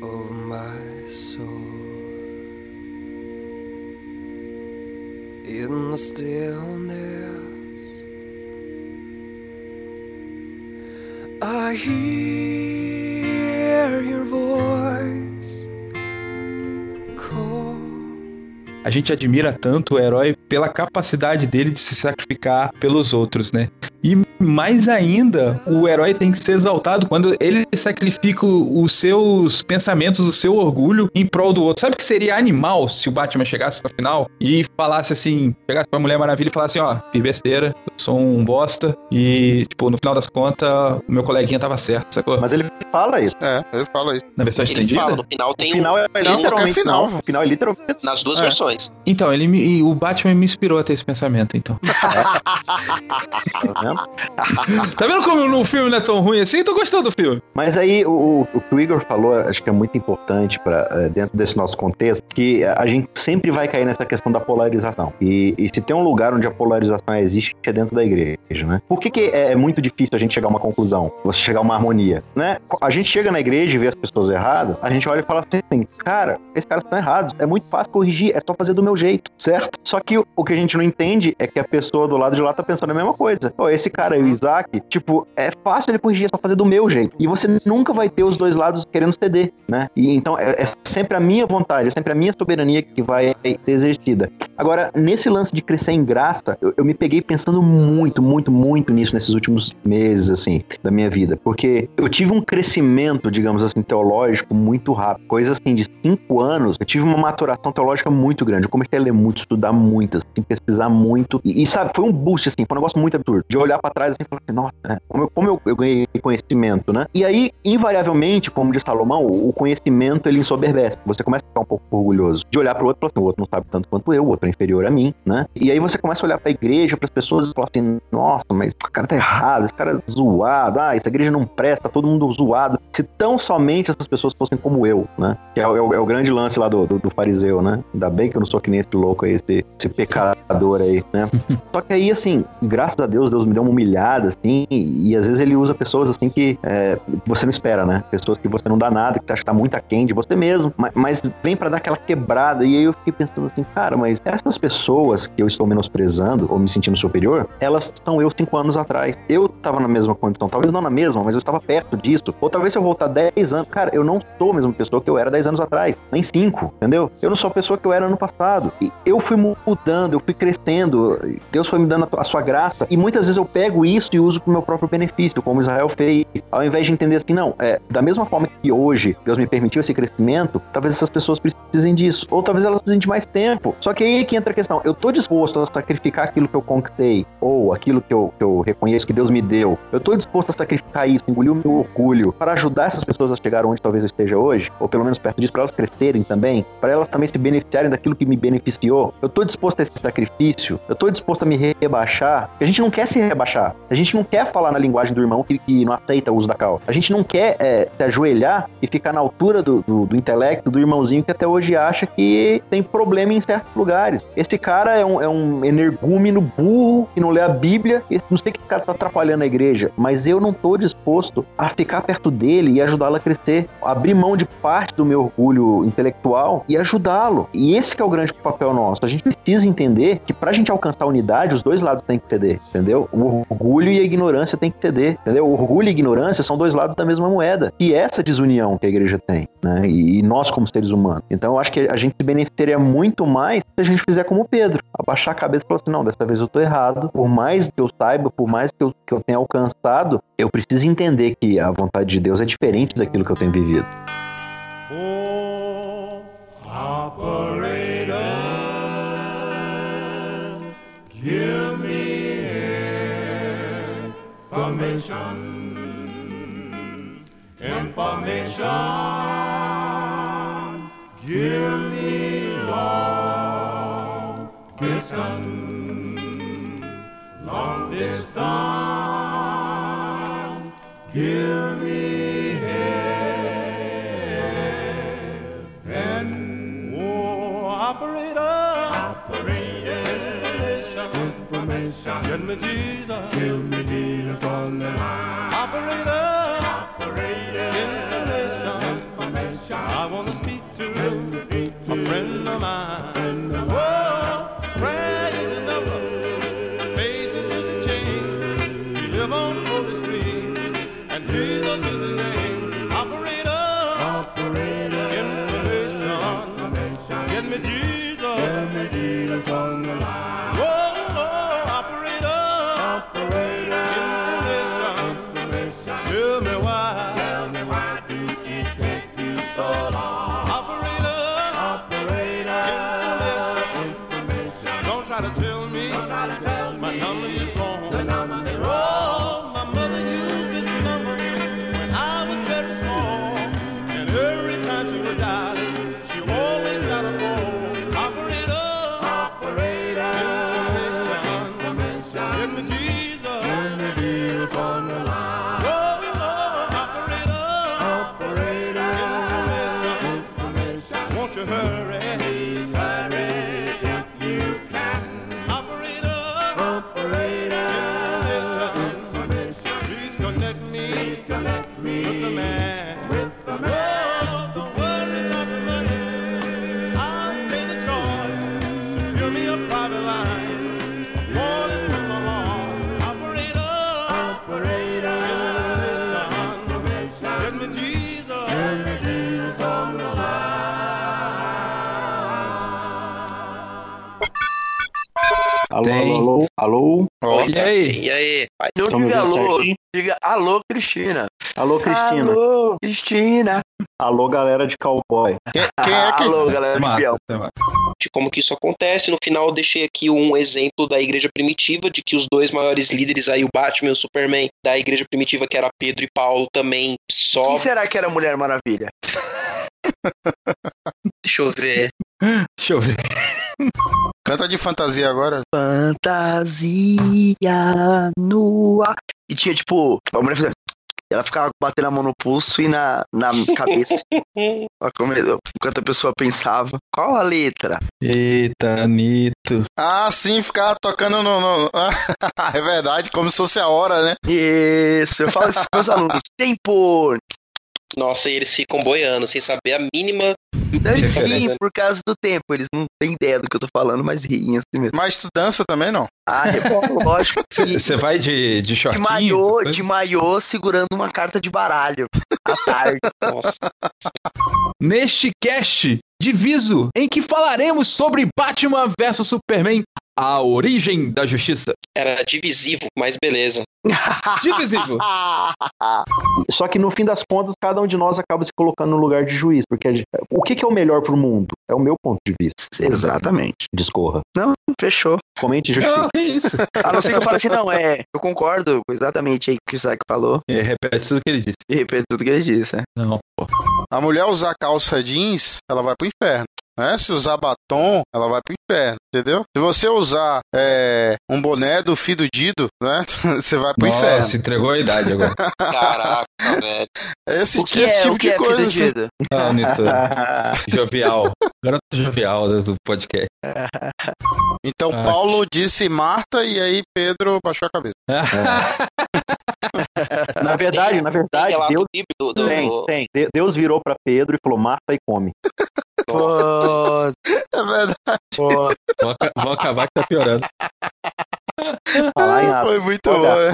of my soul. In the stillness. I hear. A gente admira tanto o herói pela capacidade dele de se sacrificar pelos outros, né? Mais ainda, o herói tem que ser exaltado quando ele sacrifica os seus pensamentos, o seu orgulho em prol do outro. Sabe que seria animal se o Batman chegasse no final e falasse assim, chegasse pra Mulher Maravilha e falasse, ó, fiz besteira, eu sou um bosta e, tipo, no final das contas, o meu coleguinha tava certo, sacou? Mas ele fala isso. É, ele fala isso. Na versão Ele estendida? fala, no final tem O final é um, tem um- literalmente final. não. O final é literalmente nas duas É. versões. Então, ele me, e o Batman me inspirou a ter esse pensamento, então. *laughs* tá vendo? *laughs* Tá vendo como no filme não é tão ruim assim? Tô gostando do filme. Mas aí o, o que o Igor falou, acho que é muito importante para dentro desse nosso contexto, que a gente sempre vai cair nessa questão da polarização. E, e se tem um lugar onde a polarização existe, é dentro da igreja, né? Por que, que é, é muito difícil a gente chegar a uma conclusão, você chegar a uma harmonia, né? A gente chega na igreja e vê as pessoas erradas, a gente olha e fala assim, cara, esses caras estão errados, é muito fácil corrigir, é só fazer do meu jeito, certo? Só que o, o que a gente não entende é que a pessoa do lado de lá tá pensando a mesma coisa. Pô, esse cara aí, o Isaac, tipo, é fácil ele corrigir, é só fazer do meu jeito. E você nunca vai ter os dois lados querendo ceder, né? E então é, é sempre a minha vontade, é sempre a minha soberania que vai ser exercida. Agora, nesse lance de crescer em graça, eu, eu me peguei pensando muito, muito, muito nisso nesses últimos meses, assim, da minha vida. Porque eu tive um crescimento, digamos assim, teológico muito rápido. Coisa assim, de cinco anos, eu tive uma maturação teológica muito grande. Eu comecei a ler muito, estudar muito, assim, pesquisar muito. E, e, sabe, foi um boost, assim, foi um negócio muito absurdo. De olhar pra trás assim e falar assim, nossa, né? como, eu, como eu, eu ganhei conhecimento, né? E aí, invariavelmente, como diz Salomão, o, o conhecimento ele ensoberbece. Você começa a ficar um pouco orgulhoso. De olhar pro outro e falar assim, o outro não sabe tanto quanto eu, o outro é inferior a mim, né? E aí você começa a olhar pra igreja, pras pessoas e falar assim, nossa, mas o cara tá errado, esse cara é zoado, ah, essa igreja não presta, tá todo mundo zoado. Se tão somente essas pessoas fossem como eu, né? Que é, o- é o, é o grande lance lá do, do, do fariseu, né? Ainda bem que eu não sou que nem esse louco aí, esse, esse pecador aí, né? *laughs* Só que aí, assim, graças a Deus, Deus me deu uma humilhada, assim, e, às vezes ele usa pessoas, assim, que é, você não espera, né? Pessoas que você não dá nada, que você acha que tá muito aquém de você mesmo, mas, mas vem pra dar aquela quebrada, e aí eu fiquei pensando assim, cara, mas essas pessoas que eu estou menosprezando, ou me sentindo superior, elas são eu cinco anos atrás. Eu tava na mesma condição, talvez não na mesma, mas eu estava perto disso. Ou talvez se eu voltar 10 anos, cara, eu não sou a mesma pessoa que eu era 10 anos atrás, nem 5, entendeu? Eu não sou a pessoa que eu era ano passado. E eu fui mudando, eu fui crescendo, Deus foi me dando a sua graça, e muitas vezes eu pego isso e uso pro meu próprio benefício, como Israel fez. Ao invés de entender assim, não, é, da mesma forma que hoje Deus me permitiu esse crescimento, talvez essas pessoas precisem disso. Ou talvez elas precisem de mais tempo. Só que aí é que entra a questão. Eu tô disposto a sacrificar aquilo que eu conquistei, ou aquilo que eu, que eu reconheço que Deus me deu. Eu tô disposto a sacrificar isso, engolir o meu orgulho, para ajudar essas pessoas a chegar onde talvez eu esteja hoje, ou pelo menos perto disso, para elas crescerem também, para elas também se beneficiarem daquilo que me beneficiou. Eu tô disposto a esse sacrifício, eu tô disposto a me rebaixar. A gente não quer se rebaixar. A gente não quer falar na linguagem do irmão que, que não aceita o uso da cal. A gente não quer é, se ajoelhar e ficar na altura do, do, do intelecto do irmãozinho que até hoje acha que tem problema em certos lugares. Esse cara é um, é um energúmeno burro que não lê a Bíblia. Esse, não sei que cara tá atrapalhando a igreja, mas eu não tô disposto a ficar perto dele e ajudá-lo a crescer. Abrir mão de parte do meu orgulho intelectual e ajudá-lo. E esse que é o grande papel nosso. A gente precisa entender que pra gente alcançar a unidade, os dois lados têm que ceder, entendeu? O orgulho e a ignorância têm que ceder, entendeu? Orgulho e ignorância são dois lados da mesma moeda. E essa desunião que a igreja tem, né? E, nós como seres humanos. Então eu acho que a gente se beneficiaria muito mais se a gente fizer como Pedro, abaixar a cabeça e falar assim, não, dessa vez eu tô errado. Por mais que eu saiba, por mais que eu, que eu tenha alcançado, eu preciso entender que a vontade de Deus é diferente daquilo que eu tenho vivido. Give information. Information. Give me long distance. Long distance. Give me heaven. Oh, operator. Operator. Information. Give me Jesus. Give me Operator. To tell alô, alô. E aí? E aí? Não Tamo diga alô, certinho? diga alô, Cristina. Alô, Cristina. Alô, Cristina. Alô, galera de cowboy. Quem, quem é que. Alô, galera de Massa, tá massa. de como que isso acontece. No final eu deixei aqui um exemplo da igreja primitiva, de que os dois maiores líderes aí, o Batman e o Superman, da igreja primitiva, que era Pedro e Paulo, também só. Quem será que era a Mulher Maravilha? *laughs* Deixa eu ver. Deixa eu ver. Canta de fantasia agora. Fantasia no ar. E tinha, tipo, a mulher fazia... Ela ficava batendo a mão no pulso e na, na cabeça. *laughs* Enquanto a pessoa pensava, qual a letra? Eita, Anitta. Ah, sim, ficava tocando no. no- *laughs* é verdade, como se fosse a hora, né? Isso, eu falo isso com meus alunos. Tempo! Nossa, e eles ficam boiando, sem saber a mínima. Eles riem por causa do tempo, eles não têm ideia do que eu tô falando, mas riem assim mesmo. Mas tu dança também, não? Ah, é lógico. E- Você vai de, de de shortinho? maiô, essas coisas? de maiô segurando uma carta de baralho à tarde. *laughs* Nossa. Neste cast diviso em que falaremos sobre Batman vs Superman A Origem da Justiça. Era divisivo, mas beleza. *laughs* Divisivo. Só que no fim das contas, cada um de nós acaba se colocando no lugar de juiz. Porque gente- o que, que é o melhor pro mundo? É o meu ponto de vista. Exatamente. Discorra. Não, fechou. Comente e justifique. Não, que isso. A não ser que eu fale assim, não, é. Eu concordo exatamente aí com o que o Isaac falou. É, repete tudo que ele disse. E repito tudo que ele disse. né? Não, pô. A mulher usar calça jeans, ela vai pro inferno. Né? Se usar batom, ela vai pro inferno, entendeu? Se você usar é, um boné do Fido Dido, né? *laughs* Você vai pro inferno. Nossa, entregou a idade agora. Caraca, *laughs* velho. Esse, O que esse é, tipo o que de é coisa. assim. Ah, Nito. *laughs* Jovial. Garoto jovial do podcast. Então Ah. Paulo disse Marta e aí Pedro baixou a cabeça. Na verdade, na verdade, Deus tem, tem. De- Deus virou pra Pedro e falou: mata e come. Pô, *laughs* É verdade. pô. Vou, vou acabar que tá piorando. Falar. Foi muito bom. *laughs*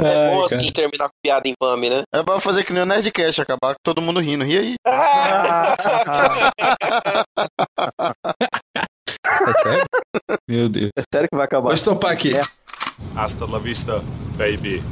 é. Bom Ai, assim terminar com piada infame, né? É pra fazer que nem o Nerdcast, acabar com todo mundo rindo. Ri aí. *laughs* É sério? Meu Deus. É sério que vai acabar. Vou estopar aqui. É. Hasta la vista, baby.